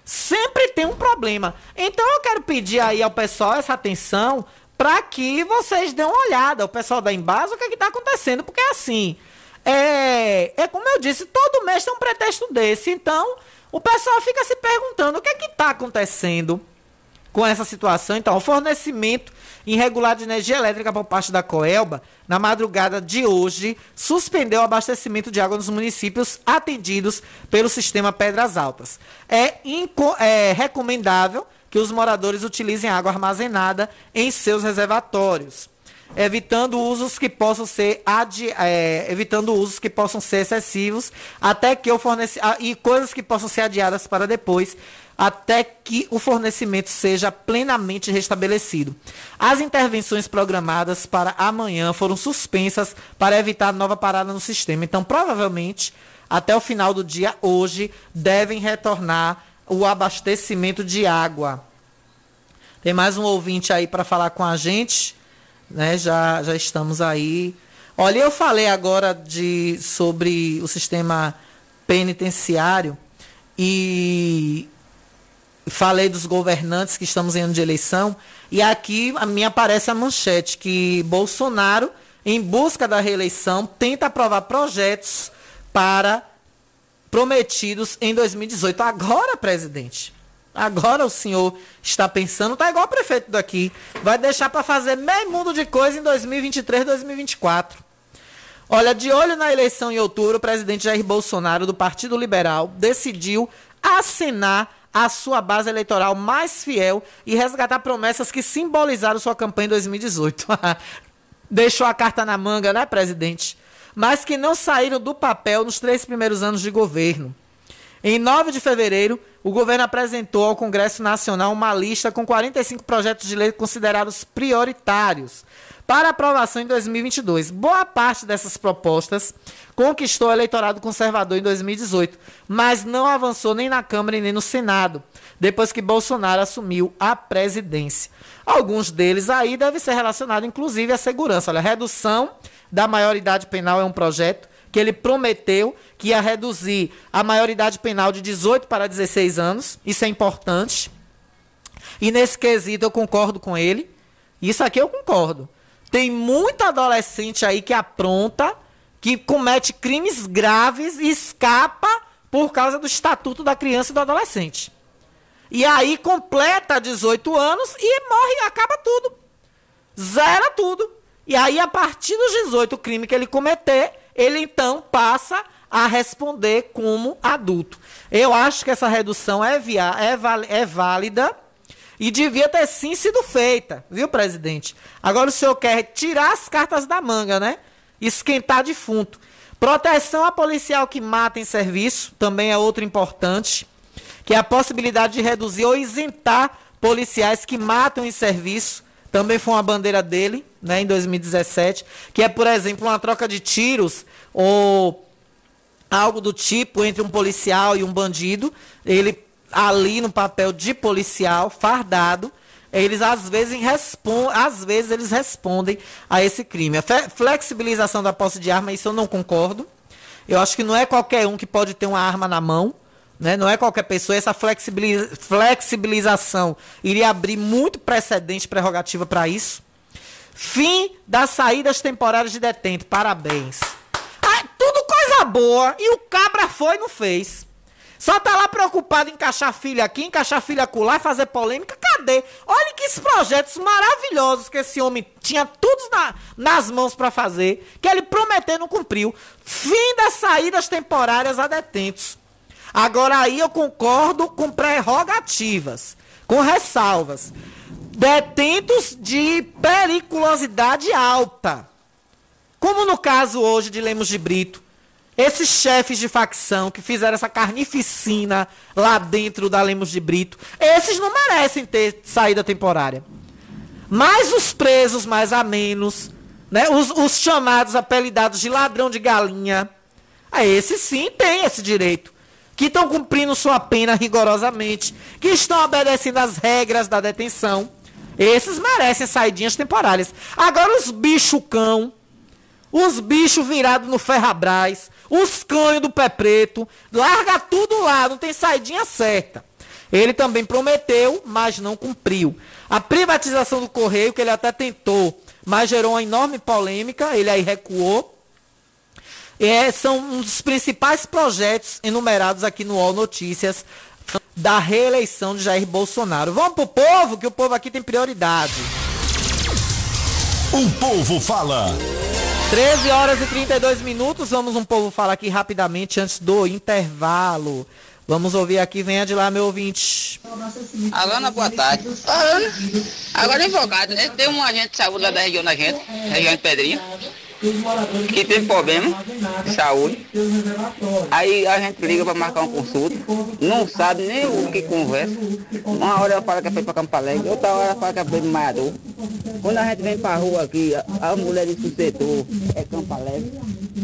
Sempre tem um problema. Então eu quero pedir aí ao pessoal essa atenção para que vocês dêem uma olhada, o pessoal da Embasa, o que é está acontecendo, porque assim, é, é como eu disse, todo mês tem um pretexto desse. Então, o pessoal fica se perguntando o que é que está acontecendo com essa situação. Então, o fornecimento irregular de energia elétrica por parte da Coelba, na madrugada de hoje, suspendeu o abastecimento de água nos municípios atendidos pelo sistema Pedras Altas. É, é recomendável que os moradores utilizem água armazenada em seus reservatórios evitando usos que possam ser é, evitando usos que possam ser excessivos até que o fornece e coisas que possam ser adiadas para depois até que o fornecimento seja plenamente restabelecido. As intervenções programadas para amanhã foram suspensas para evitar nova parada no sistema. Então, provavelmente, até o final do dia hoje, devem retornar o abastecimento de água. Tem mais um ouvinte aí para falar com a gente, né? Já já estamos aí. Olha, eu falei agora de sobre o sistema penitenciário e falei dos governantes que estamos em ano de eleição, e aqui a mim aparece a manchete que Bolsonaro, em busca da reeleição, tenta aprovar projetos para prometidos em 2018. Agora, presidente, agora o senhor está pensando, tá igual o prefeito daqui, vai deixar para fazer meio mundo de coisa em 2023, 2024. Olha, de olho na eleição em outubro, o presidente Jair Bolsonaro, do Partido Liberal, decidiu assinar a sua base eleitoral mais fiel e resgatar promessas que simbolizaram sua campanha em 2018. Deixou a carta na manga, né, presidente? Mas que não saíram do papel nos três primeiros anos de governo. Em 9 de fevereiro, o governo apresentou ao Congresso Nacional uma lista com 45 projetos de lei considerados prioritários para aprovação em 2022. Boa parte dessas propostas conquistou o eleitorado conservador em 2018, mas não avançou nem na Câmara e nem no Senado, depois que Bolsonaro assumiu a presidência. Alguns deles aí devem ser relacionados, inclusive, à segurança. Olha, a redução da maioridade penal é um projeto que ele prometeu que ia reduzir a maioridade penal de 18 para 16 anos. Isso é importante. E nesse quesito eu concordo com ele. Isso aqui eu concordo. Tem muito adolescente aí que apronta, que comete crimes graves e escapa por causa do estatuto da criança e do adolescente. E aí completa 18 anos e morre, acaba tudo. Zera tudo. E aí, a partir dos 18 crime que ele cometer, ele então passa a responder como adulto. Eu acho que essa redução é, via, é, é válida e devia ter sim sido feita, viu, presidente? Agora o senhor quer tirar as cartas da manga, né? Esquentar defunto. Proteção a policial que mata em serviço, também é outro importante. que é a possibilidade de reduzir ou isentar policiais que matam em serviço. Também foi uma bandeira dele, né, em 2017, que é, por exemplo, uma troca de tiros ou algo do tipo entre um policial e um bandido. Ele ali no papel de policial, fardado, eles às vezes, respondem, às vezes eles respondem a esse crime. A flexibilização da posse de arma, isso eu não concordo. Eu acho que não é qualquer um que pode ter uma arma na mão. Né? Não é qualquer pessoa. Essa flexibilização iria abrir muito precedente prerrogativa para isso. Fim das saídas temporárias de detento. Parabéns. Ah, tudo coisa boa. E o cabra foi e não fez. Só tá lá preocupado em encaixar filha aqui, encaixar filha acolá e fazer polêmica. Cadê? Olha que esses projetos maravilhosos que esse homem tinha todos na, nas mãos para fazer, que ele prometeu e não cumpriu. Fim das saídas temporárias a detentos. Agora aí eu concordo com prerrogativas, com ressalvas. Detentos de periculosidade alta. Como no caso hoje de Lemos de Brito, esses chefes de facção que fizeram essa carnificina lá dentro da Lemos de Brito, esses não merecem ter saída temporária. Mas os presos mais a menos, né, os, os chamados apelidados de ladrão de galinha, a esses sim têm esse direito. Que estão cumprindo sua pena rigorosamente, que estão obedecendo às regras da detenção. Esses merecem saidinhas temporárias. Agora os bicho cão, os bichos virados no ferrabras, os canhos do pé preto, larga tudo lá, não tem saidinha certa. Ele também prometeu, mas não cumpriu. A privatização do Correio, que ele até tentou, mas gerou uma enorme polêmica, ele aí recuou. É, são um dos principais projetos enumerados aqui no UOL Notícias da reeleição de Jair Bolsonaro. Vamos pro povo, que o povo aqui tem prioridade. O povo fala. 13 horas e 32 minutos. Vamos um povo falar aqui rapidamente antes do intervalo. Vamos ouvir aqui, venha de lá, meu ouvinte. Alana, boa tarde. Agora advogado, né? Tem um agente de saúde lá da região da gente, região de Pedrinha que tem problema de saúde. Aí a gente liga para marcar uma consulta, não sabe nem o que conversa. Uma hora ela fala que é para Campo Alegre, outra hora ela fala que é para Maiador. Quando a gente vem para a rua aqui, a, mulher diz que o setor é Campo Alegre.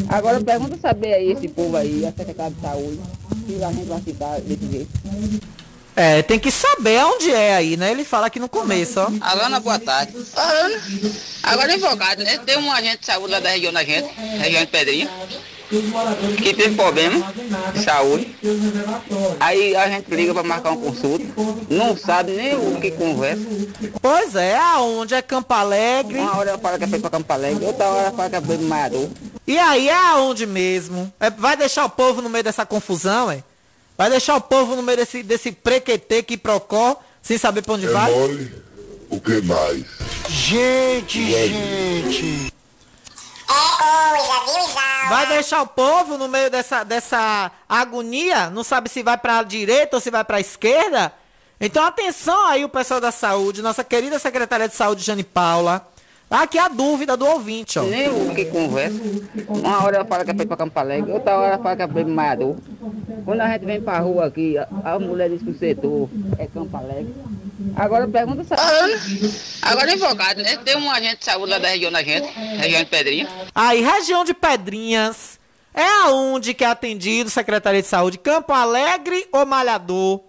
Agora pergunta saber aí esse povo aí, a secretária de saúde, se a gente vai ficar desse jeito. É, tem que saber onde é aí, né? Ele fala aqui no começo, ó. Alana, boa tarde. Alana, agora advogado, né? Tem um agente de saúde lá da região da gente, região de Pedrinha, que tem problema de saúde. Aí a gente liga para marcar uma consulta, não sabe nem o que conversa. Pois é, aonde é Campo Alegre? Uma hora fala que é para Campo Alegre, outra hora fala que é para Maiador. E aí é aonde mesmo? É, vai deixar o povo no meio dessa confusão, é? Vai deixar o povo no meio desse, desse prequetê que procó, sem saber pra onde é vai? Mole, o que mais? Gente, gente. Vai deixar o povo no meio dessa, dessa agonia? Não sabe se vai pra direita ou se vai pra esquerda? Então atenção aí o pessoal da saúde, nossa querida secretária de saúde, Jane Paula. Aqui a dúvida do ouvinte, ó. Nem o que conversa. Uma hora ela fala que é para Campo Alegre, outra hora ela fala que é para Maiador. Quando a gente vem pra rua aqui, a, a mulher diz que o setor é Campo Alegre. Agora pergunta se... Alana, agora advogado, né? Tem um agente de saúde lá da região da gente, região de Pedrinha. Aí, região de Pedrinhas. É aonde que é atendido Secretaria de Saúde? Campo Alegre ou Malhador?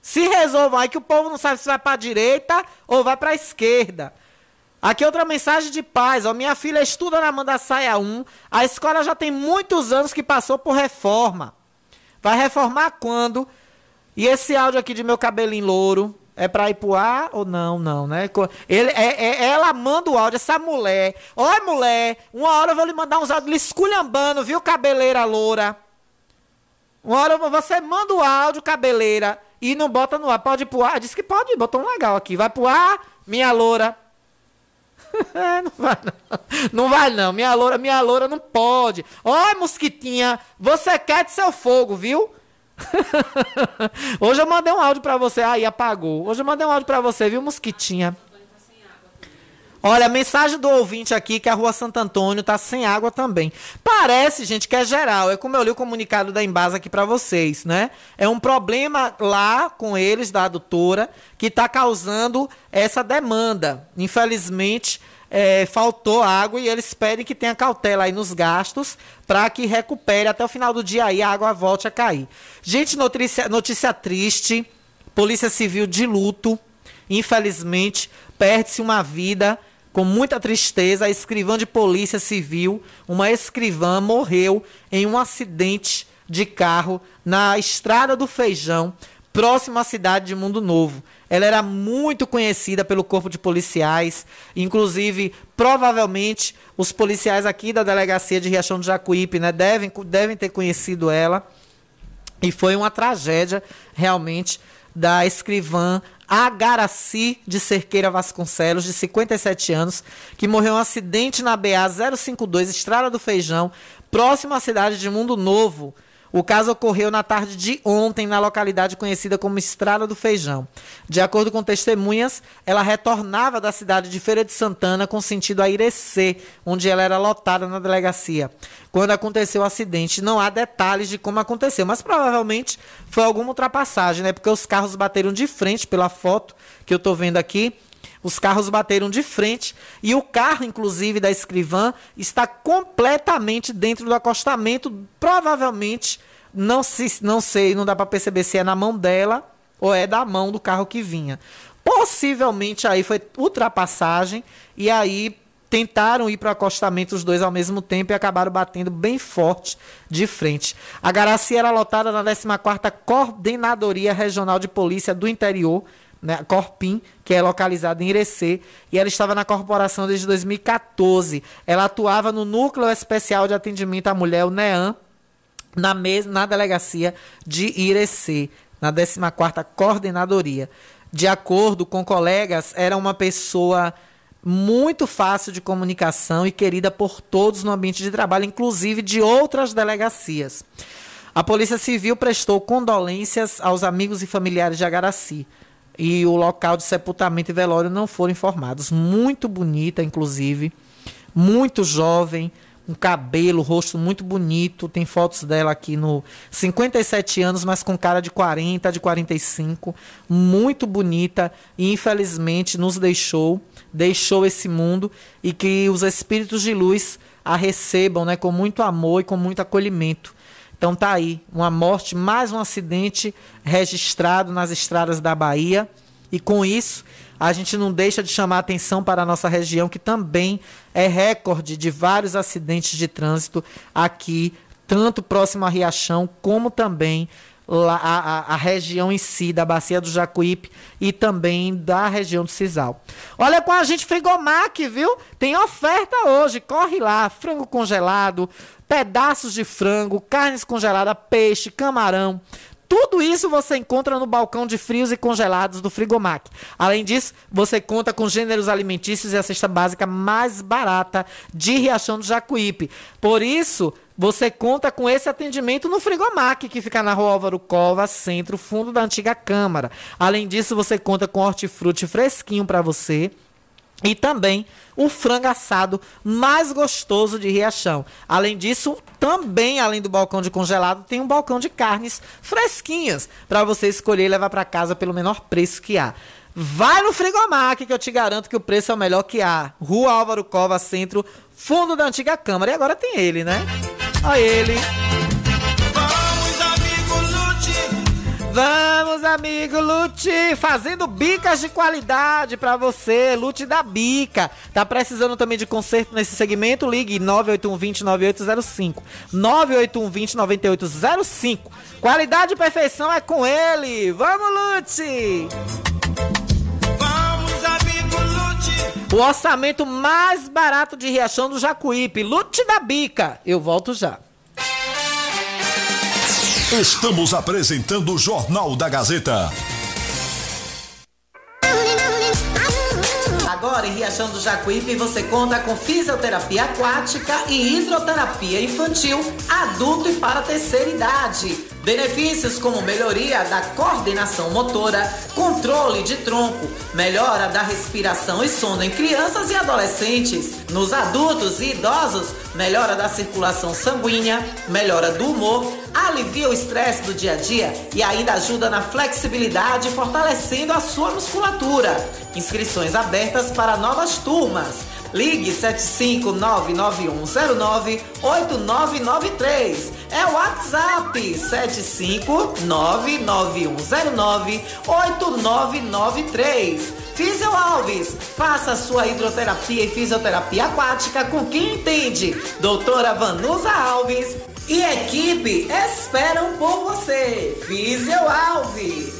Se resolvam aí que o povo não sabe se vai pra direita ou vai pra esquerda. Aqui outra mensagem de paz, ó. Minha filha estuda na Manda Saia 1. A escola já tem muitos anos que passou por reforma. Vai reformar quando? E esse áudio aqui de meu cabelinho louro é pra ir pro ar ou não? Não, né? Ele, é, é, ela manda o áudio, essa mulher. Oi, mulher, uma hora eu vou lhe mandar uns áudios esculhambando, viu, cabeleira loura? Uma hora você manda o áudio, cabeleira, e não bota no ar. Pode ir pro ar? Diz que pode, botou um legal aqui. Vai pro ar, minha loura. não vai não. Não vai não. Minha loura, minha loura não pode. Ó, mosquitinha, você quer de seu fogo, viu? Hoje eu mandei um áudio pra você. Aí apagou. Hoje eu mandei um áudio pra você, viu, mosquitinha? Olha, mensagem do ouvinte aqui que a rua Santo Antônio tá sem água também. Parece, gente, que é geral. É como eu li o comunicado da Embasa aqui para vocês, né? É um problema lá com eles, da adutora, que tá causando essa demanda. Infelizmente, é, faltou água e eles pedem que tenha cautela aí nos gastos para que recupere até o final do dia aí a água volte a cair. Gente, notícia, notícia triste. Polícia Civil de luto. Infelizmente, perde-se uma vida com muita tristeza, a escrivã de polícia civil, uma escrivã, morreu em um acidente de carro na Estrada do Feijão, próximo à cidade de Mundo Novo. Ela era muito conhecida pelo corpo de policiais, inclusive, provavelmente, os policiais aqui da delegacia de Riachão do Jacuípe né, devem, devem ter conhecido ela. E foi uma tragédia, realmente, da escrivã Agaraci de Cerqueira Vasconcelos, de 57 anos, que morreu em um acidente na BA 052, Estrada do Feijão, próximo à cidade de Mundo Novo, o caso ocorreu na tarde de ontem na localidade conhecida como Estrada do Feijão. De acordo com testemunhas, ela retornava da cidade de Feira de Santana com sentido a Irecê, onde ela era lotada na delegacia. Quando aconteceu o acidente, não há detalhes de como aconteceu, mas provavelmente foi alguma ultrapassagem, né? Porque os carros bateram de frente pela foto que eu estou vendo aqui. Os carros bateram de frente e o carro, inclusive, da escrivã está completamente dentro do acostamento. Provavelmente, não, se, não sei, não dá para perceber se é na mão dela ou é da mão do carro que vinha. Possivelmente aí foi ultrapassagem e aí tentaram ir para o acostamento os dois ao mesmo tempo e acabaram batendo bem forte de frente. A Garacia era lotada na 14ª Coordenadoria Regional de Polícia do Interior, né, Corpim, que é localizada em Irecê, e ela estava na corporação desde 2014. Ela atuava no Núcleo Especial de Atendimento à Mulher, o NEAM, na, na delegacia de Irecê, na 14ª Coordenadoria. De acordo com colegas, era uma pessoa muito fácil de comunicação e querida por todos no ambiente de trabalho, inclusive de outras delegacias. A Polícia Civil prestou condolências aos amigos e familiares de Agaraci e o local de sepultamento e velório não foram informados. Muito bonita, inclusive, muito jovem, um cabelo, rosto muito bonito. Tem fotos dela aqui no 57 anos, mas com cara de 40, de 45, muito bonita e infelizmente nos deixou, deixou esse mundo e que os espíritos de luz a recebam, né, com muito amor e com muito acolhimento. Então tá aí, uma morte, mais um acidente registrado nas estradas da Bahia. E com isso, a gente não deixa de chamar atenção para a nossa região, que também é recorde de vários acidentes de trânsito aqui, tanto próximo a Riachão, como também lá, a, a, região em si, da Bacia do Jacuípe e também da região do Cisal. Olha com a gente Frigomac, viu? Tem oferta hoje, corre lá, frango congelado, pedaços de frango, carnes congeladas, peixe, camarão. Tudo isso você encontra no balcão de frios e congelados do Frigomac. Além disso, você conta com gêneros alimentícios e a cesta básica mais barata de Riachão do Jacuípe. Por isso, você conta com esse atendimento no Frigomac, que fica na rua Álvaro Cova, centro, fundo da antiga Câmara. Além disso, você conta com hortifruti fresquinho para você e também o frango assado mais gostoso de Riachão. Além disso, também além do balcão de congelado, tem um balcão de carnes fresquinhas para você escolher e levar para casa pelo menor preço que há. Vai no Frigomac que eu te garanto que o preço é o melhor que há. Rua Álvaro Cova, centro, fundo da antiga Câmara. E agora tem ele, né? Olha ele. Vamos, amigo Lute, fazendo bicas de qualidade para você, Lute da Bica. Tá precisando também de conserto nesse segmento? Ligue 98120 9805. 98120 9805. Qualidade e perfeição é com ele. Vamos, Lute! Vamos, amigo Lute! O orçamento mais barato de Riachão do Jacuípe, Lute da Bica. Eu volto já. Estamos apresentando o Jornal da Gazeta. Agora em Riachão do Jacuípe você conta com fisioterapia aquática e hidroterapia infantil, adulto e para terceira idade Benefícios como melhoria da coordenação motora, controle de tronco, melhora da respiração e sono em crianças e adolescentes. Nos adultos e idosos, melhora da circulação sanguínea, melhora do humor, alivia o estresse do dia a dia e ainda ajuda na flexibilidade, fortalecendo a sua musculatura. Inscrições abertas para novas turmas. Ligue 75991098993. É o WhatsApp 75991098993. Físio Alves, faça sua hidroterapia e fisioterapia aquática com quem entende. Doutora Vanusa Alves e equipe esperam por você. Físio Alves.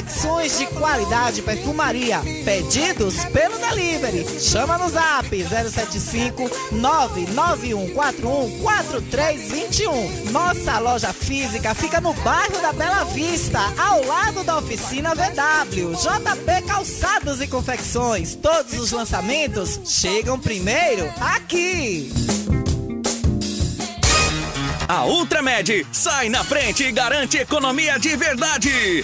de qualidade perfumaria. Pedidos pelo delivery. Chama no zap 075 99141 4321. Nossa loja física fica no bairro da Bela Vista, ao lado da oficina VW. JP Calçados e Confecções. Todos os lançamentos chegam primeiro aqui. A Ultramed sai na frente e garante economia de verdade.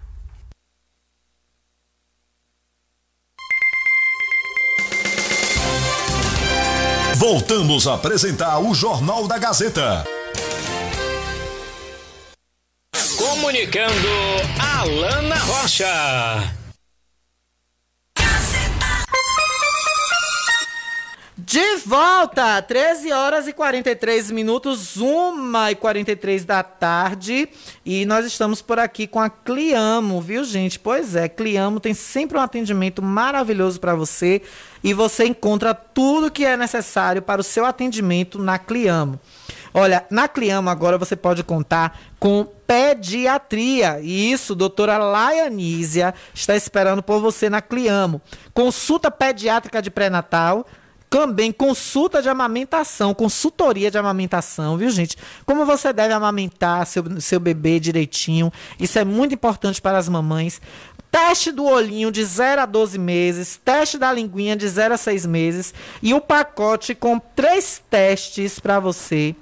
Voltamos a apresentar o Jornal da Gazeta. Comunicando Alana Rocha. De volta, 13 horas e 43 minutos, 1 e 43 da tarde. E nós estamos por aqui com a Cliamo, viu, gente? Pois é, Cliamo tem sempre um atendimento maravilhoso para você. E você encontra tudo que é necessário para o seu atendimento na Cliamo. Olha, na Cliamo agora você pode contar com pediatria. E isso, doutora Laianísia está esperando por você na Cliamo. Consulta pediátrica de pré-natal também consulta de amamentação, consultoria de amamentação, viu, gente? Como você deve amamentar seu, seu bebê direitinho. Isso é muito importante para as mamães. Teste do olhinho de 0 a 12 meses, teste da linguinha de 0 a 6 meses e o pacote com três testes para você.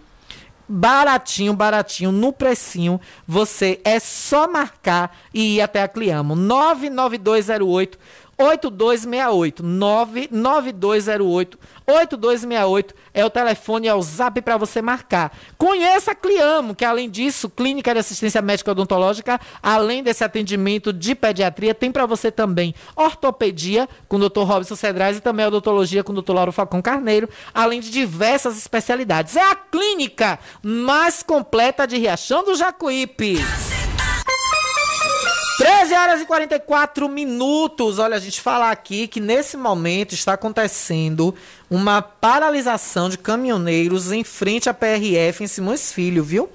Baratinho, baratinho, no precinho. Você é só marcar e ir até a Cliamo. 99208 8268 99208 8268 é o telefone, é o zap para você marcar. Conheça a Cliamo, que além disso, clínica de assistência médica odontológica, além desse atendimento de pediatria, tem para você também ortopedia com o Dr. Robson Cedrais e também odontologia com o Dr. Lauro Falcão Carneiro, além de diversas especialidades. É a clínica mais completa de Riachão do Jacuípe. 13 horas e 44 minutos. Olha, a gente fala aqui que nesse momento está acontecendo uma paralisação de caminhoneiros em frente à PRF em Simões Filho, viu?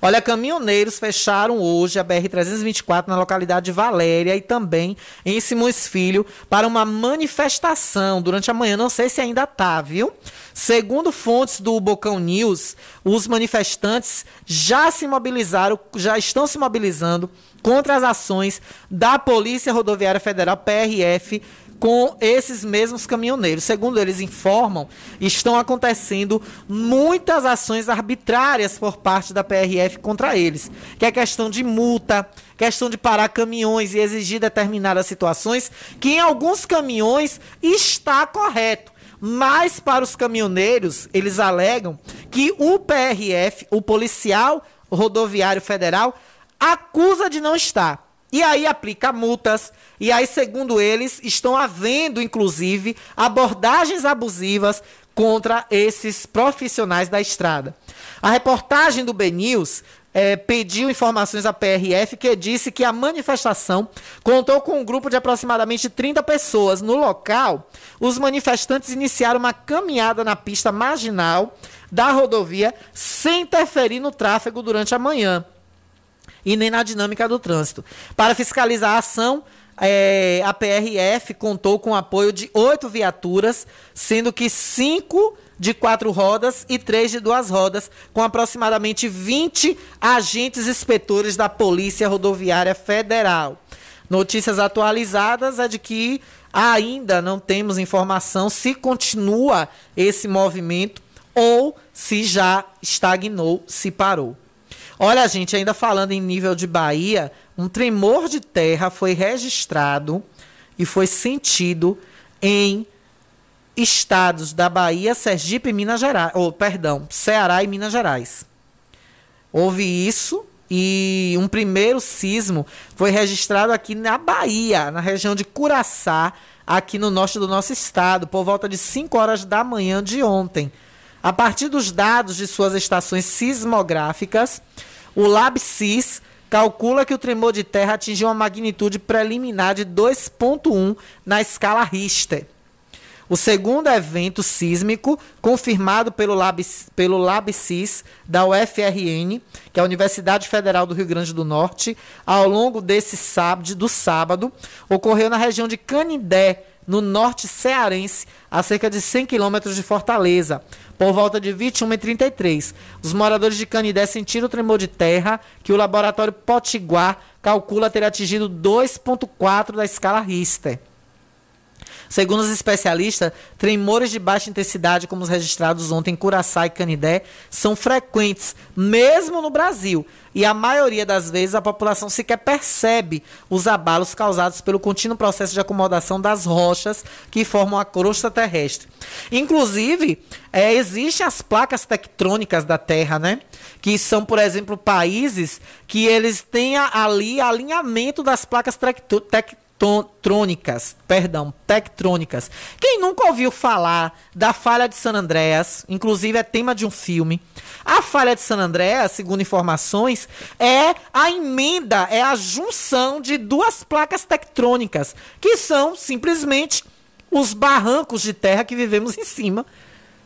Olha, caminhoneiros fecharam hoje a BR-324 na localidade de Valéria e também em Simões Filho para uma manifestação durante a manhã. Não sei se ainda tá, viu? Segundo fontes do Bocão News, os manifestantes já se mobilizaram, já estão se mobilizando contra as ações da Polícia Rodoviária Federal, PRF, com esses mesmos caminhoneiros. Segundo eles informam, estão acontecendo muitas ações arbitrárias por parte da PRF contra eles, que é questão de multa, questão de parar caminhões e exigir determinadas situações, que em alguns caminhões está correto. Mas para os caminhoneiros, eles alegam que o PRF, o policial rodoviário federal, acusa de não estar. E aí aplica multas. E aí, segundo eles, estão havendo, inclusive, abordagens abusivas contra esses profissionais da estrada. A reportagem do BNews é, pediu informações à PRF, que disse que a manifestação contou com um grupo de aproximadamente 30 pessoas. No local, os manifestantes iniciaram uma caminhada na pista marginal da rodovia sem interferir no tráfego durante a manhã e nem na dinâmica do trânsito. Para fiscalizar a ação, é, a PRF contou com o apoio de oito viaturas, sendo que cinco de quatro rodas e três de duas rodas, com aproximadamente 20 agentes inspetores da Polícia Rodoviária Federal. Notícias atualizadas é de que ainda não temos informação se continua esse movimento ou se já estagnou, se parou. Olha, gente, ainda falando em nível de Bahia, um tremor de terra foi registrado e foi sentido em estados da Bahia, Sergipe e Minas Gerais, ou perdão, Ceará e Minas Gerais. Houve isso e um primeiro sismo foi registrado aqui na Bahia, na região de Curaçá, aqui no norte do nosso estado, por volta de 5 horas da manhã de ontem. A partir dos dados de suas estações sismográficas, o LabSIS calcula que o tremor de terra atingiu uma magnitude preliminar de 2.1 na escala Richter. O segundo evento sísmico, confirmado pelo, Lab, pelo LabSIS da UFRN, que é a Universidade Federal do Rio Grande do Norte, ao longo desse sábado, do sábado, ocorreu na região de Canindé, no norte cearense, a cerca de 100 quilômetros de Fortaleza, por volta de 21h33. Os moradores de Canidé sentiram o tremor de terra que o laboratório Potiguar calcula ter atingido 2,4 da escala Richter. Segundo os especialistas, tremores de baixa intensidade, como os registrados ontem em Curaçá e Canidé, são frequentes, mesmo no Brasil. E a maioria das vezes a população sequer percebe os abalos causados pelo contínuo processo de acomodação das rochas que formam a crosta terrestre. Inclusive, é, existem as placas tectônicas da Terra, né? Que são, por exemplo, países que eles têm ali alinhamento das placas tectônicas trônicas, perdão, tectrônicas. Quem nunca ouviu falar da falha de San Andreas, inclusive é tema de um filme. A falha de San Andreas, segundo informações, é a emenda, é a junção de duas placas tectônicas, que são simplesmente os barrancos de terra que vivemos em cima,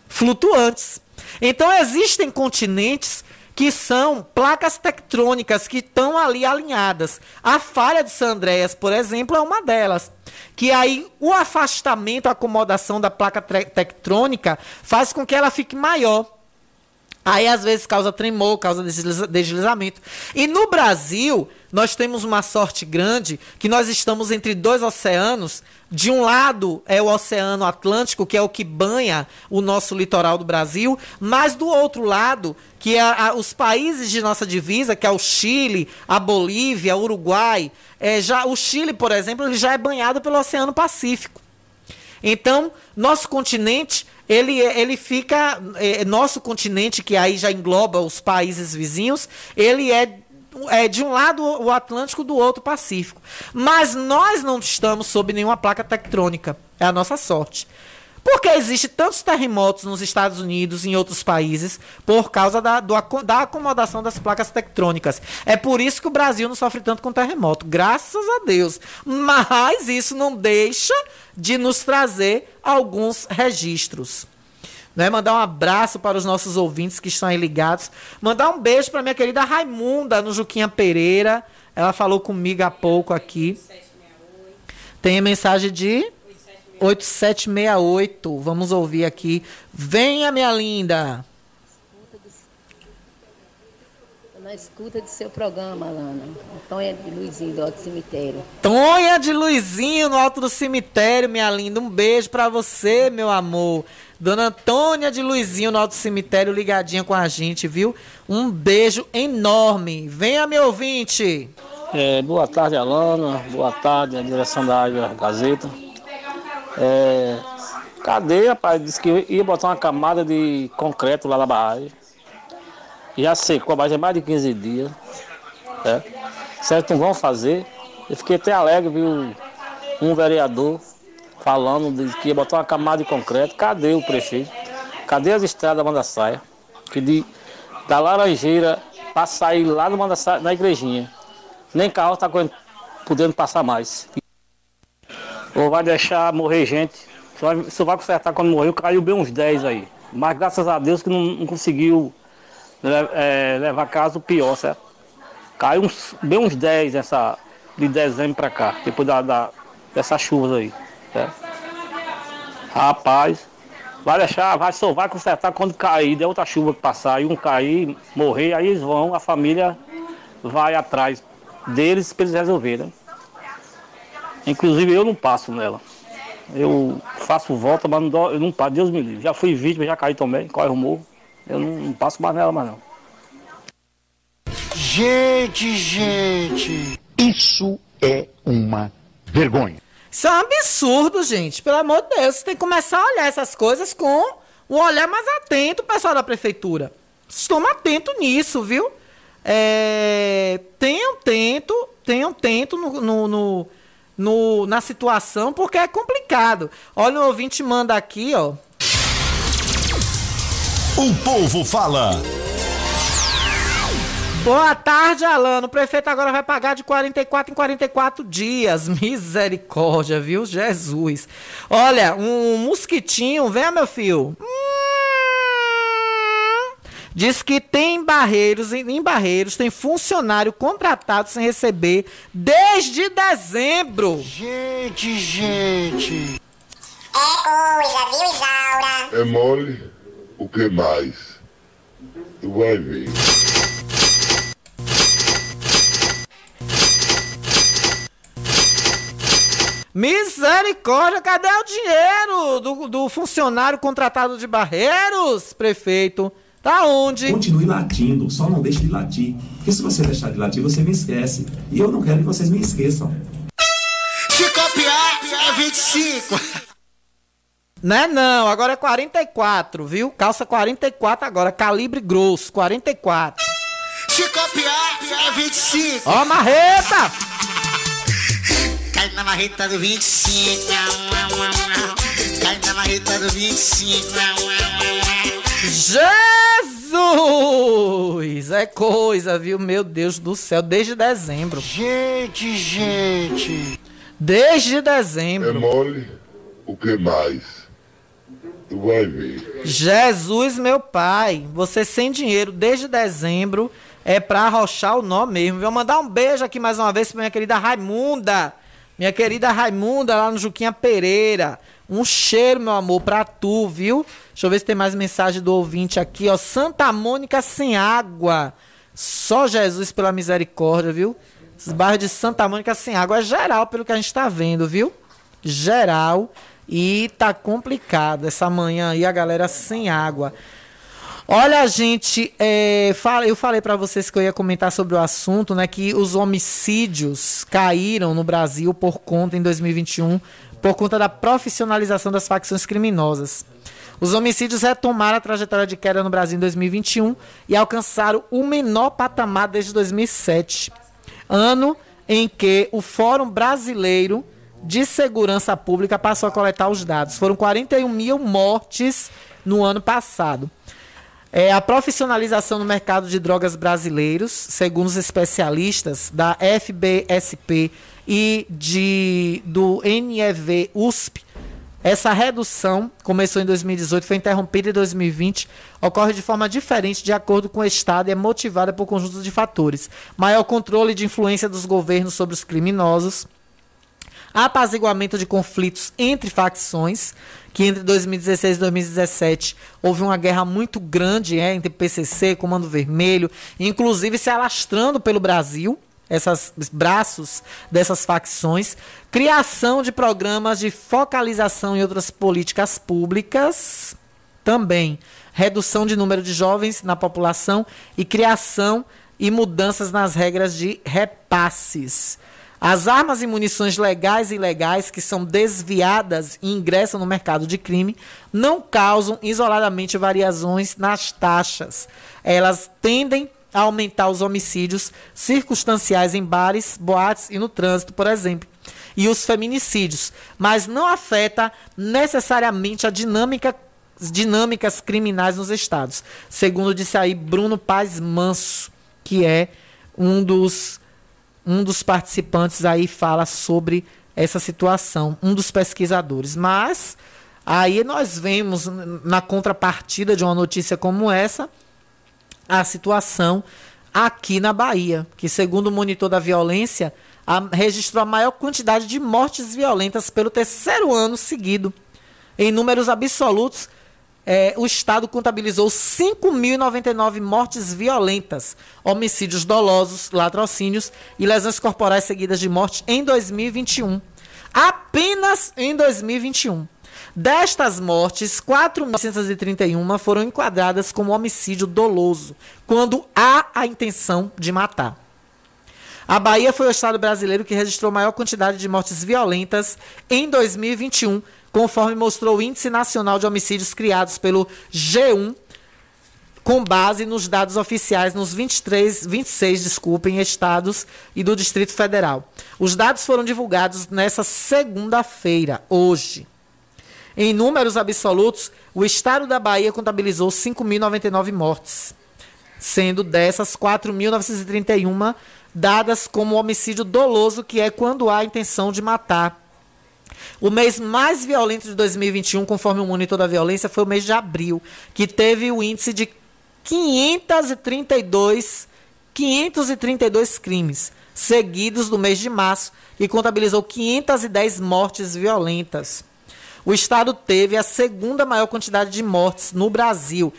flutuantes. Então existem continentes que são placas tectônicas que estão ali alinhadas. A falha de San Andreas, por exemplo, é uma delas. Que aí o afastamento, a acomodação da placa tectônica faz com que ela fique maior. Aí às vezes causa tremor, causa deslizamento. E no Brasil, nós temos uma sorte grande que nós estamos entre dois oceanos. De um lado é o Oceano Atlântico, que é o que banha o nosso litoral do Brasil, mas do outro lado, que é a, os países de nossa divisa, que é o Chile, a Bolívia, o Uruguai, é, já o Chile, por exemplo, ele já é banhado pelo Oceano Pacífico. Então, nosso continente ele, ele fica. É, nosso continente, que aí já engloba os países vizinhos, ele é é, de um lado o Atlântico, do outro o Pacífico. Mas nós não estamos sob nenhuma placa tectônica. É a nossa sorte. Porque existe tantos terremotos nos Estados Unidos e em outros países por causa da, do, da acomodação das placas tectônicas. É por isso que o Brasil não sofre tanto com terremoto, graças a Deus. Mas isso não deixa de nos trazer alguns registros. Né? Mandar um abraço para os nossos ouvintes que estão aí ligados. Mandar um beijo para minha querida Raimunda no Juquinha Pereira. Ela falou comigo há pouco aqui. Tem a mensagem de 8768. Vamos ouvir aqui. Venha, minha linda. Na escuta do seu programa, Alana. Tonha de Luizinho do Alto Cemitério. Tonha de Luizinho no Alto do Cemitério, minha linda. Um beijo para você, meu amor. Dona Antônia de Luizinho no Alto Cemitério ligadinha com a gente, viu? Um beijo enorme. Venha, meu ouvinte. É, boa tarde, Alana. Boa tarde, a direção da Rádio Gazeta. É, cadê, rapaz? Disse que ia botar uma camada de concreto lá na barragem. Já secou a barragem há mais de 15 dias. É. Certo, não vão fazer. Eu fiquei até alegre, viu? Um vereador falando de que ia botar uma camada de concreto. Cadê o prefeito? Cadê as estradas da Mandassaia? Que de, da Laranjeira para sair lá no Mandassaia, na igrejinha. Nem carro está podendo passar mais. Ou vai deixar morrer gente. Só vai, só vai consertar quando morreu, caiu bem uns 10 aí. Mas graças a Deus que não, não conseguiu é, levar caso pior, certo? Caiu uns, bem uns 10 essa, de dezembro para cá, depois da, da, dessas chuvas aí. Certo? Rapaz, vai deixar, vai, só vai consertar quando cair, der outra chuva que passar, e um cair, morrer, aí eles vão, a família vai atrás deles para eles resolverem. Inclusive eu não passo nela. Eu faço volta, mas não, dou, eu não passo, Deus me livre. Já fui vítima, já caí também, corre o morro. Eu não, não passo mais nela mais não. Gente, gente, isso é uma vergonha. Isso é um absurdo, gente. Pelo amor de Deus, você tem que começar a olhar essas coisas com um olhar mais atento, pessoal da prefeitura. Estão atento nisso, viu? É, tenham tento, tenham tento no, no, no, no, na situação, porque é complicado. Olha, o ouvinte manda aqui, ó. O povo fala. Boa tarde, Alano. O prefeito agora vai pagar de 44 em 44 dias. Misericórdia, viu? Jesus. Olha, um mosquitinho, vem, meu filho. Hum, diz que tem barreiros, em barreiros, tem funcionário contratado sem receber desde dezembro. Gente, gente. É coisa, viu, Isaura? É mole? O que mais? Tu vai ver. Misericórdia, cadê o dinheiro do, do funcionário contratado de Barreiros, prefeito? Tá onde? Continue latindo, só não deixe de latir. Porque se você deixar de latir, você me esquece. E eu não quero que vocês me esqueçam. Se copiar, é 25. Não é não, agora é 44, viu? Calça 44 agora, calibre grosso, 44. Se copiar, é 25. Ó, marreta! Cai na marreta do 25. Cai na marreta do 25. Jesus! É coisa, viu? Meu Deus do céu, desde dezembro. Gente, gente. Desde dezembro. É mole? O que mais? Tu vai ver. Jesus, meu pai, você sem dinheiro desde dezembro é pra arrochar o nó mesmo. Vou mandar um beijo aqui mais uma vez pra minha querida Raimunda. Minha querida Raimunda lá no Juquinha Pereira. Um cheiro, meu amor, pra tu, viu? Deixa eu ver se tem mais mensagem do ouvinte aqui, ó. Santa Mônica sem água. Só Jesus pela misericórdia, viu? Esses bairros de Santa Mônica sem água é geral, pelo que a gente tá vendo, viu? Geral. E tá complicado essa manhã aí, a galera sem água. Olha, gente, é, eu falei para vocês que eu ia comentar sobre o assunto, né? Que os homicídios caíram no Brasil por conta, em 2021, por conta da profissionalização das facções criminosas. Os homicídios retomaram a trajetória de queda no Brasil em 2021 e alcançaram o menor patamar desde 2007, ano em que o Fórum Brasileiro de Segurança Pública passou a coletar os dados. Foram 41 mil mortes no ano passado. É, a profissionalização no mercado de drogas brasileiros, segundo os especialistas da FBSP e de, do NEV USP, essa redução começou em 2018, foi interrompida em 2020, ocorre de forma diferente de acordo com o Estado e é motivada por conjuntos de fatores. Maior controle de influência dos governos sobre os criminosos, apaziguamento de conflitos entre facções, que entre 2016 e 2017 houve uma guerra muito grande é, entre PCC, Comando Vermelho, inclusive se alastrando pelo Brasil, esses braços dessas facções, criação de programas de focalização em outras políticas públicas, também redução de número de jovens na população e criação e mudanças nas regras de repasses. As armas e munições legais e ilegais que são desviadas e ingressam no mercado de crime não causam isoladamente variações nas taxas. Elas tendem a aumentar os homicídios circunstanciais em bares, boates e no trânsito, por exemplo, e os feminicídios, mas não afeta necessariamente a dinâmica dinâmicas criminais nos estados, segundo disse aí Bruno Paz Manso, que é um dos um dos participantes aí fala sobre essa situação, um dos pesquisadores. Mas aí nós vemos na contrapartida de uma notícia como essa a situação aqui na Bahia, que segundo o monitor da violência, a, registrou a maior quantidade de mortes violentas pelo terceiro ano seguido. Em números absolutos, é, o Estado contabilizou 5.099 mortes violentas, homicídios dolosos, latrocínios e lesões corporais seguidas de morte em 2021. Apenas em 2021. Destas mortes, 4.931 foram enquadradas como homicídio doloso, quando há a intenção de matar. A Bahia foi o estado brasileiro que registrou maior quantidade de mortes violentas em 2021, conforme mostrou o Índice Nacional de Homicídios criados pelo G1, com base nos dados oficiais nos 23, 26, desculpem, estados e do Distrito Federal. Os dados foram divulgados nessa segunda-feira, hoje. Em números absolutos, o estado da Bahia contabilizou 5.099 mortes, sendo dessas 4.931 dadas como homicídio doloso, que é quando há intenção de matar. O mês mais violento de 2021, conforme o monitor da violência, foi o mês de abril, que teve o índice de 532, 532 crimes, seguidos do mês de março, que contabilizou 510 mortes violentas. O estado teve a segunda maior quantidade de mortes no Brasil.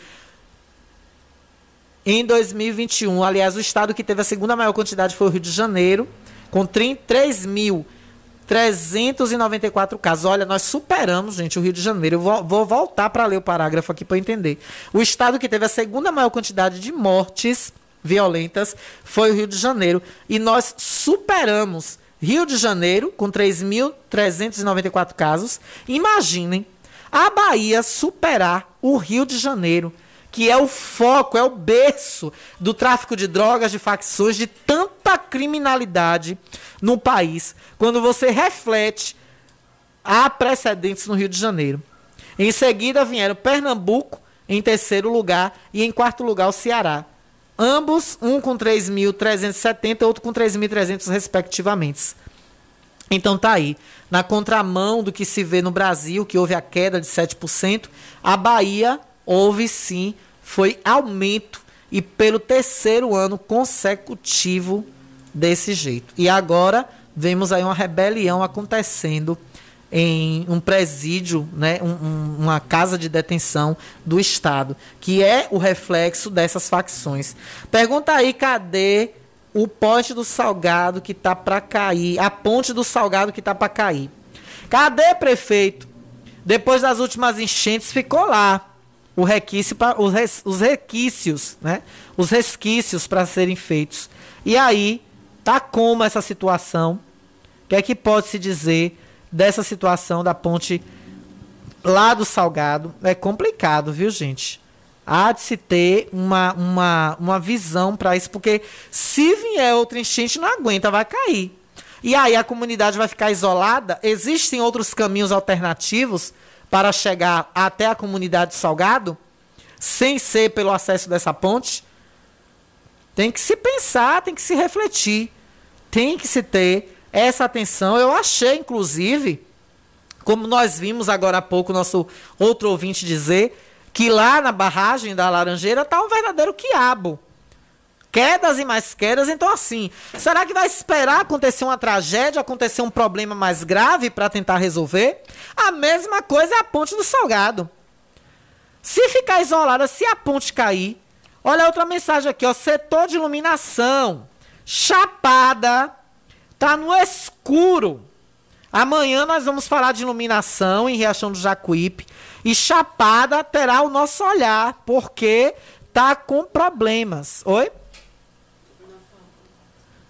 Em 2021, aliás, o estado que teve a segunda maior quantidade foi o Rio de Janeiro, com 3.394 casos. Olha, nós superamos, gente, o Rio de Janeiro. Eu vou, vou voltar para ler o parágrafo aqui para entender. O estado que teve a segunda maior quantidade de mortes violentas foi o Rio de Janeiro. E nós superamos Rio de Janeiro, com 3.394 casos. Imaginem a Bahia superar o Rio de Janeiro, que é o foco, é o berço do tráfico de drogas, de facções, de tanta criminalidade no país. Quando você reflete, há precedentes no Rio de Janeiro. Em seguida vieram Pernambuco, em terceiro lugar, e em quarto lugar o Ceará. Ambos, um com 3.370 outro com 3.300 respectivamente. Então tá aí. Na contramão do que se vê no Brasil, que houve a queda de 7%, a Bahia houve sim, foi aumento e pelo terceiro ano consecutivo desse jeito. E agora vemos aí uma rebelião acontecendo em um presídio, né, um, um, uma casa de detenção do Estado, que é o reflexo dessas facções. Pergunta aí, cadê o poste do Salgado que tá para cair, a ponte do Salgado que tá para cair? Cadê, prefeito? Depois das últimas enchentes ficou lá o requício para os, res, os requícios, né? Os resquícios para serem feitos. E aí tá como essa situação? O que é que pode se dizer dessa situação da ponte lá do Salgado. É complicado, viu, gente? Há de se ter uma, uma, uma visão para isso, porque se vier outra enchente, não aguenta, vai cair. E aí a comunidade vai ficar isolada? Existem outros caminhos alternativos para chegar até a comunidade de Salgado, sem ser pelo acesso dessa ponte? Tem que se pensar, tem que se refletir, tem que se ter essa atenção. Eu achei, inclusive, como nós vimos agora há pouco, nosso outro ouvinte dizer, que lá na barragem da Laranjeira está um verdadeiro quiabo. Quedas e mais quedas, então assim, será que vai esperar acontecer uma tragédia, acontecer um problema mais grave para tentar resolver? A mesma coisa é a ponte do Salgado. Se ficar isolada, se a ponte cair, olha outra mensagem aqui, ó, setor de iluminação, Chapada, tá no escuro. Amanhã nós vamos falar de iluminação em Riachão do Jacuípe. E Chapada terá o nosso olhar, porque tá com problemas. Oi?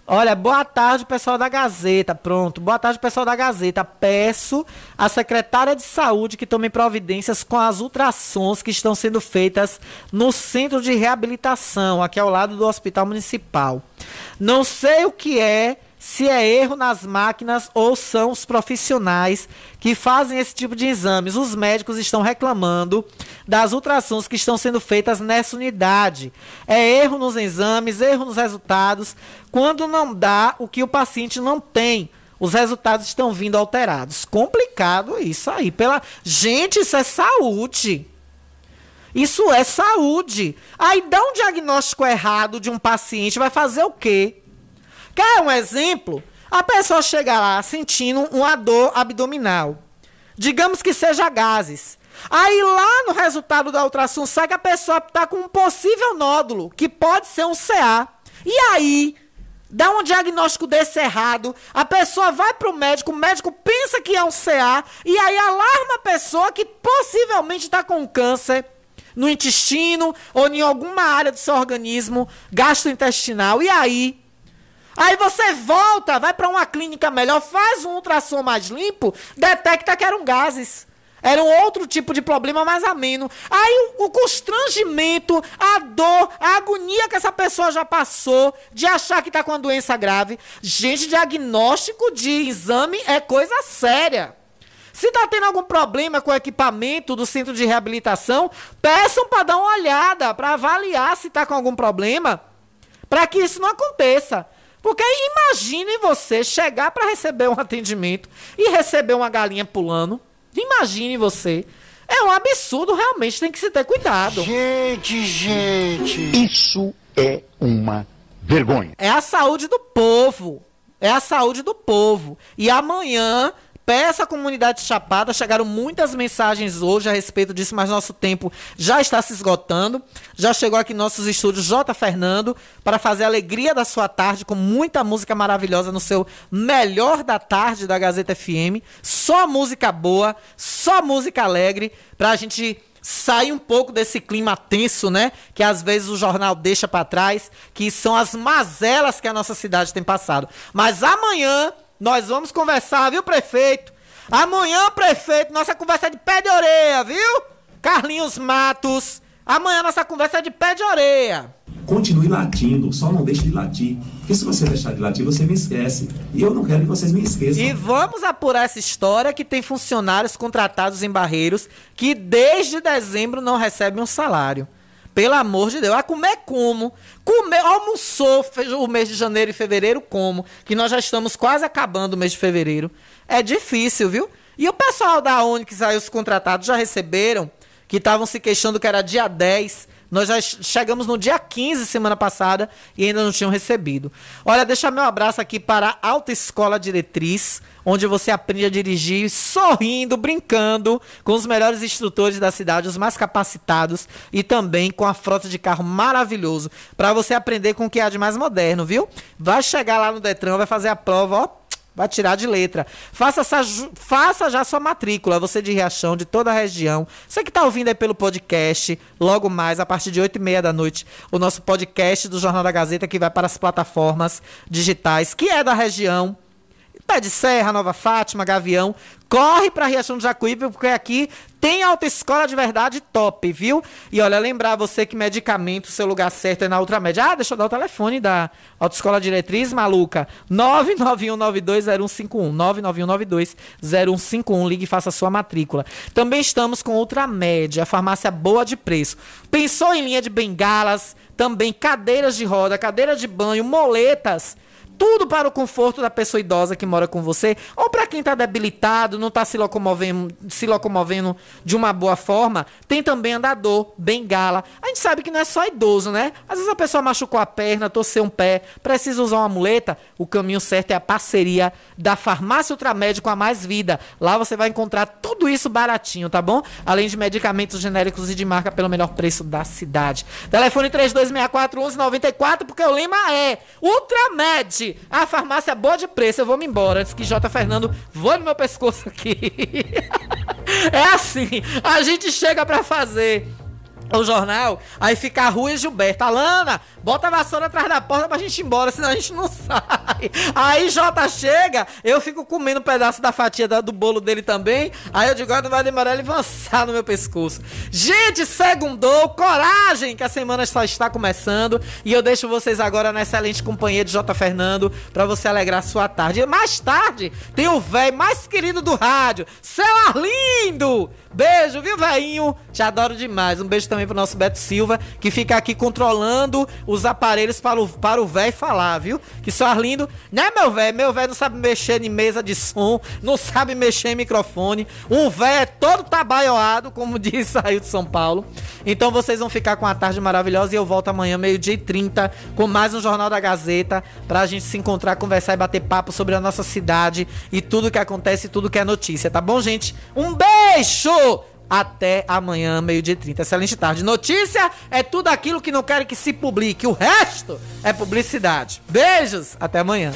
Olha, boa tarde, pessoal da Gazeta. Pronto, boa tarde, pessoal da Gazeta. Peço à secretária de saúde que tome providências com as ultrassons que estão sendo feitas no centro de reabilitação, aqui ao lado do Hospital Municipal. Não sei o que é se é erro nas máquinas ou são os profissionais que fazem esse tipo de exames. Os médicos estão reclamando das ultrassons que estão sendo feitas nessa unidade. É erro nos exames, erro nos resultados, quando não dá o que o paciente não tem. Os resultados estão vindo alterados. Complicado isso aí. Pela gente, isso é saúde. Isso é saúde. Aí dá um diagnóstico errado de um paciente, vai fazer o quê? Quer um exemplo? A pessoa chega lá sentindo uma dor abdominal. Digamos que seja gases. Aí lá no resultado da ultrassom sai que a pessoa está com um possível nódulo, que pode ser um CA. E aí, dá um diagnóstico desse errado, a pessoa vai para o médico, o médico pensa que é um CA, e aí alarma a pessoa que possivelmente está com câncer no intestino ou em alguma área do seu organismo gastrointestinal. E aí, Aí você volta, vai para uma clínica melhor, faz um ultrassom mais limpo, detecta que eram gases. Era um outro tipo de problema mais ameno. Aí o, o, constrangimento, a dor, a agonia que essa pessoa já passou de achar que está com uma doença grave. Gente, diagnóstico de exame é coisa séria. Se está tendo algum problema com o equipamento do centro de reabilitação, peçam para dar uma olhada, para avaliar se está com algum problema, para que isso não aconteça. Porque imagine você chegar para receber um atendimento e receber uma galinha pulando. Imagine você. É um absurdo, realmente tem que se ter cuidado. Gente, gente. Isso é uma vergonha. É a saúde do povo. É a saúde do povo. E amanhã À comunidade Chapada, chegaram muitas mensagens hoje a respeito disso, mas nosso tempo já está se esgotando. Já chegou aqui nossos estúdios J. Fernando para fazer a alegria da sua tarde com muita música maravilhosa no seu melhor da tarde da Gazeta FM. Só música boa, só música alegre, para a gente sair um pouco desse clima tenso, né? Que às vezes o jornal deixa para trás, que são as mazelas que a nossa cidade tem passado. Mas amanhã nós vamos conversar, viu, prefeito? Amanhã, prefeito, nossa conversa é de pé de orelha, viu? Carlinhos Matos. Amanhã nossa conversa é de pé de orelha. Continue latindo, só não deixe de latir. Porque se você deixar de latir, você me esquece. E eu não quero que vocês me esqueçam. E vamos apurar essa história que tem funcionários contratados em Barreiros que desde dezembro não recebem um salário. Pelo amor de Deus. A comer como? Comer, almoçou o mês de janeiro e fevereiro como? Que nós já estamos quase acabando o mês de fevereiro. É difícil, viu? E o pessoal da Onix aí, os contratados, já receberam, que estavam se queixando que era dia 10 nós já chegamos no dia 15 semana passada e ainda não tinham recebido. Olha, deixa meu abraço aqui para a Alta Escola Diretriz, onde você aprende a dirigir sorrindo, brincando com os melhores instrutores da cidade, os mais capacitados e também com a frota de carro maravilhoso para você aprender com o que há de mais moderno, viu? Vai chegar lá no Detran, vai fazer a prova, ó, Vai tirar de letra. Faça, essa, faça já sua matrícula, você de Riachão, de toda a região. Você que está ouvindo aí pelo podcast, logo mais, a partir de 8 e meia da noite, o nosso podcast do Jornal da Gazeta, que vai para as plataformas digitais, que é da região. Pé de Serra, Nova Fátima, Gavião. Corre pra Riachão do Jacuípe, porque aqui tem autoescola de verdade top, viu? E olha, lembrar você que medicamento, seu lugar certo é na Ultramed. Ah, deixa eu dar o telefone da Autoescola Diretriz, maluca. 991920151. 991920151. Ligue e faça sua matrícula. Também estamos com Ultramed, a farmácia boa de preço. Pensou em linha de bengalas, também cadeiras de roda, cadeira de banho, moletas tudo para o conforto da pessoa idosa que mora com você, ou para quem está debilitado, não está se locomovendo, se locomovendo de uma boa forma, tem também andador, bengala. A gente sabe que não é só idoso, né? Às vezes a pessoa machucou a perna, torceu um pé, precisa usar uma muleta. O caminho certo é a parceria da Farmácia Ultramédico a Mais Vida. Lá você vai encontrar tudo isso baratinho, tá bom? Além de medicamentos genéricos e de marca pelo melhor preço da cidade. Telefone 3264 1194, porque o lema é Ultramed a farmácia é boa de preço, eu vou me embora. Antes que J. Fernando voe no meu pescoço aqui. é assim, a gente chega para fazer o jornal, aí fica a Rua e Gilberto. Alana, bota a vassoura atrás da porta pra gente ir embora, senão a gente não sai. Aí Jota chega, eu fico comendo um pedaço da fatia da, do bolo dele também. Aí eu digo, ah, não vai demorar ele avançar no meu pescoço. Gente, segundou, coragem, que a semana só está começando. E eu deixo vocês agora na excelente companhia de J. Fernando pra você alegrar sua tarde. E mais tarde, tem o velho mais querido do rádio, seu Arlindo. Beijo, viu, velhinho? Te adoro demais. Um beijo também pro nosso Beto Silva, que fica aqui controlando os aparelhos para o para o velho falar, viu? Que só Arlindo, né, meu velho? Meu velho não sabe mexer em mesa de som, não sabe mexer em microfone. Um velho é todo tabaioado, como diz aí de São Paulo. Então vocês vão ficar com a tarde maravilhosa e eu volto amanhã, meio-dia e 30, com mais um Jornal da Gazeta, pra gente se encontrar, conversar e bater papo sobre a nossa cidade e tudo que acontece, tudo que é notícia, tá bom, gente? Um beijo! Até amanhã, meio-dia e 30. Excelente tarde. Notícia é tudo aquilo que não querem que se publique. O resto é publicidade. Beijos. Até amanhã.